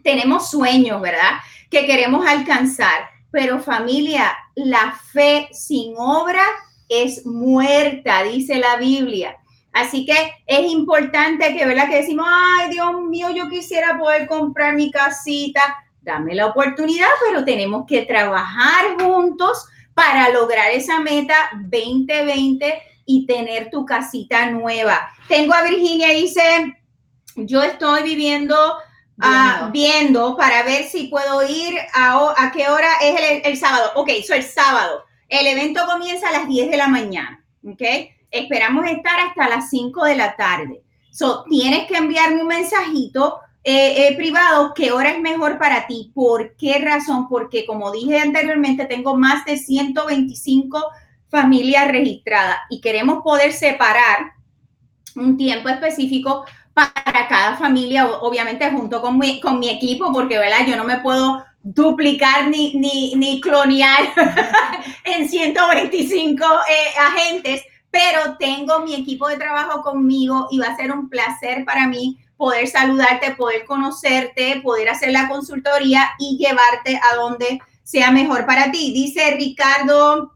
tenemos sueños, ¿verdad? Que queremos alcanzar. Pero familia, la fe sin obra es muerta, dice la Biblia. Así que es importante que, ¿verdad? Que decimos, ay, Dios mío, yo quisiera poder comprar mi casita. Dame la oportunidad, pero tenemos que trabajar juntos para lograr esa meta 2020 y tener tu casita nueva. Tengo a Virginia, dice, yo estoy viviendo, ah, viendo para ver si puedo ir a, a qué hora es el, el sábado. Ok, soy el sábado. El evento comienza a las 10 de la mañana. Ok, esperamos estar hasta las 5 de la tarde. So, tienes que enviarme un mensajito eh, eh, qué hora es mejor para ti, por qué razón, porque como dije anteriormente, tengo más de 125 familias registradas y queremos poder separar un tiempo específico para cada familia, obviamente junto con mi, con mi equipo, porque ¿verdad? yo no me puedo duplicar ni, ni, ni clonear en 125 eh, agentes, pero tengo mi equipo de trabajo conmigo y va a ser un placer para mí poder saludarte, poder conocerte, poder hacer la consultoría y llevarte a donde sea mejor para ti. Dice Ricardo,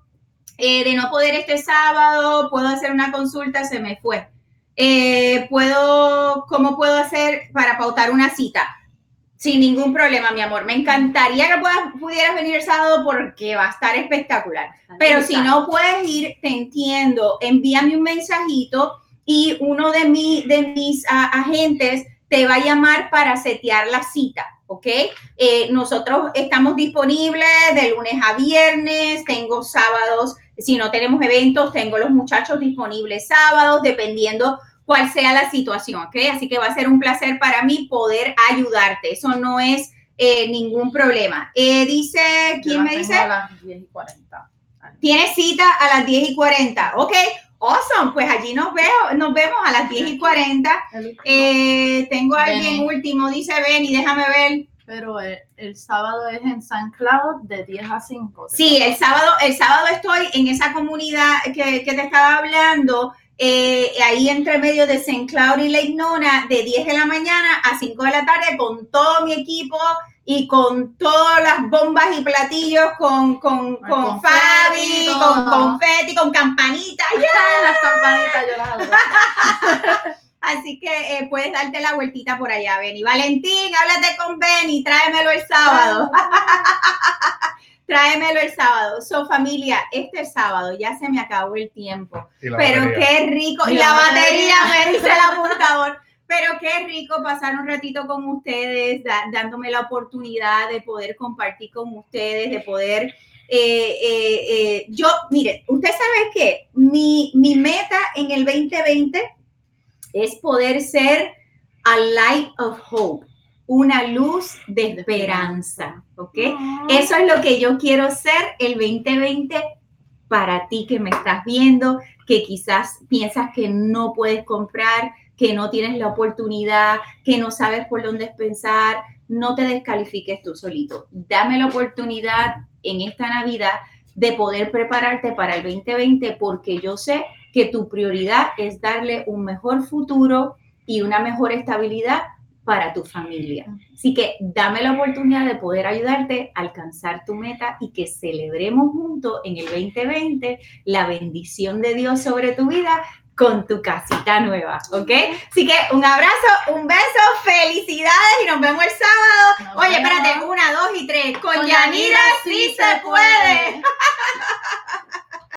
eh, de no poder este sábado, puedo hacer una consulta, se me fue. Eh, puedo, ¿cómo puedo hacer para pautar una cita? Sin ningún problema, mi amor. Me encantaría que puedas, pudieras venir el sábado porque va a estar espectacular. Pero si no puedes ir, te entiendo. Envíame un mensajito y uno de, mi, de mis agentes te va a llamar para setear la cita. ¿ok? Eh, nosotros estamos disponibles de lunes a viernes, tengo sábados, si no tenemos eventos, tengo los muchachos disponibles sábados, dependiendo cuál sea la situación, ¿ok? Así que va a ser un placer para mí poder ayudarte. Eso no es eh, ningún problema. Eh, dice, ¿quién me dice? A las 10 y 40. Tiene cita a las 10 y 40. Ok, awesome. Pues allí nos, veo, nos vemos a las 10 y 40. Eh, tengo a alguien último, dice Ven y déjame ver. Pero el, sábado es en San Cloud de 10 a 5. Sí, el sábado, el sábado estoy en esa comunidad que, que te estaba hablando eh, ahí entre medio de St. Cloud y Lake Nona, de 10 de la mañana a 5 de la tarde, con todo mi equipo y con todas las bombas y platillos, con, con, con, Fabi, con confeti, con campanitas. Las campanitas yo las Así que eh, puedes darte la vueltita por allá, Benny. Valentín, háblate con Benny, tráemelo el sábado. tráemelo el sábado. So, familia, este sábado ya se me acabó el tiempo. Pero qué rico. Y, la, batería, me dice el apuntador. Pero qué rico pasar un ratito con ustedes, dándome la oportunidad de poder compartir con ustedes, de poder. Eh, eh, eh, yo, mire, usted sabe que mi, mi meta en el 2020 es poder ser a light of hope una luz de esperanza, ¿ok? Eso es lo que yo quiero ser el 2020 para ti que me estás viendo, que quizás piensas que no puedes comprar, que no tienes la oportunidad, que no sabes por dónde pensar, no te descalifiques tú solito. Dame la oportunidad en esta Navidad de poder prepararte para el 2020 porque yo sé que tu prioridad es darle un mejor futuro y una mejor estabilidad para tu familia. Así que dame la oportunidad de poder ayudarte a alcanzar tu meta y que celebremos juntos en el 2020 la bendición de Dios sobre tu vida con tu casita nueva, ¿ok? Así que un abrazo, un beso, felicidades y nos vemos el sábado. Oye, espérate, una, dos y tres. Con, Yanira, sí se puede.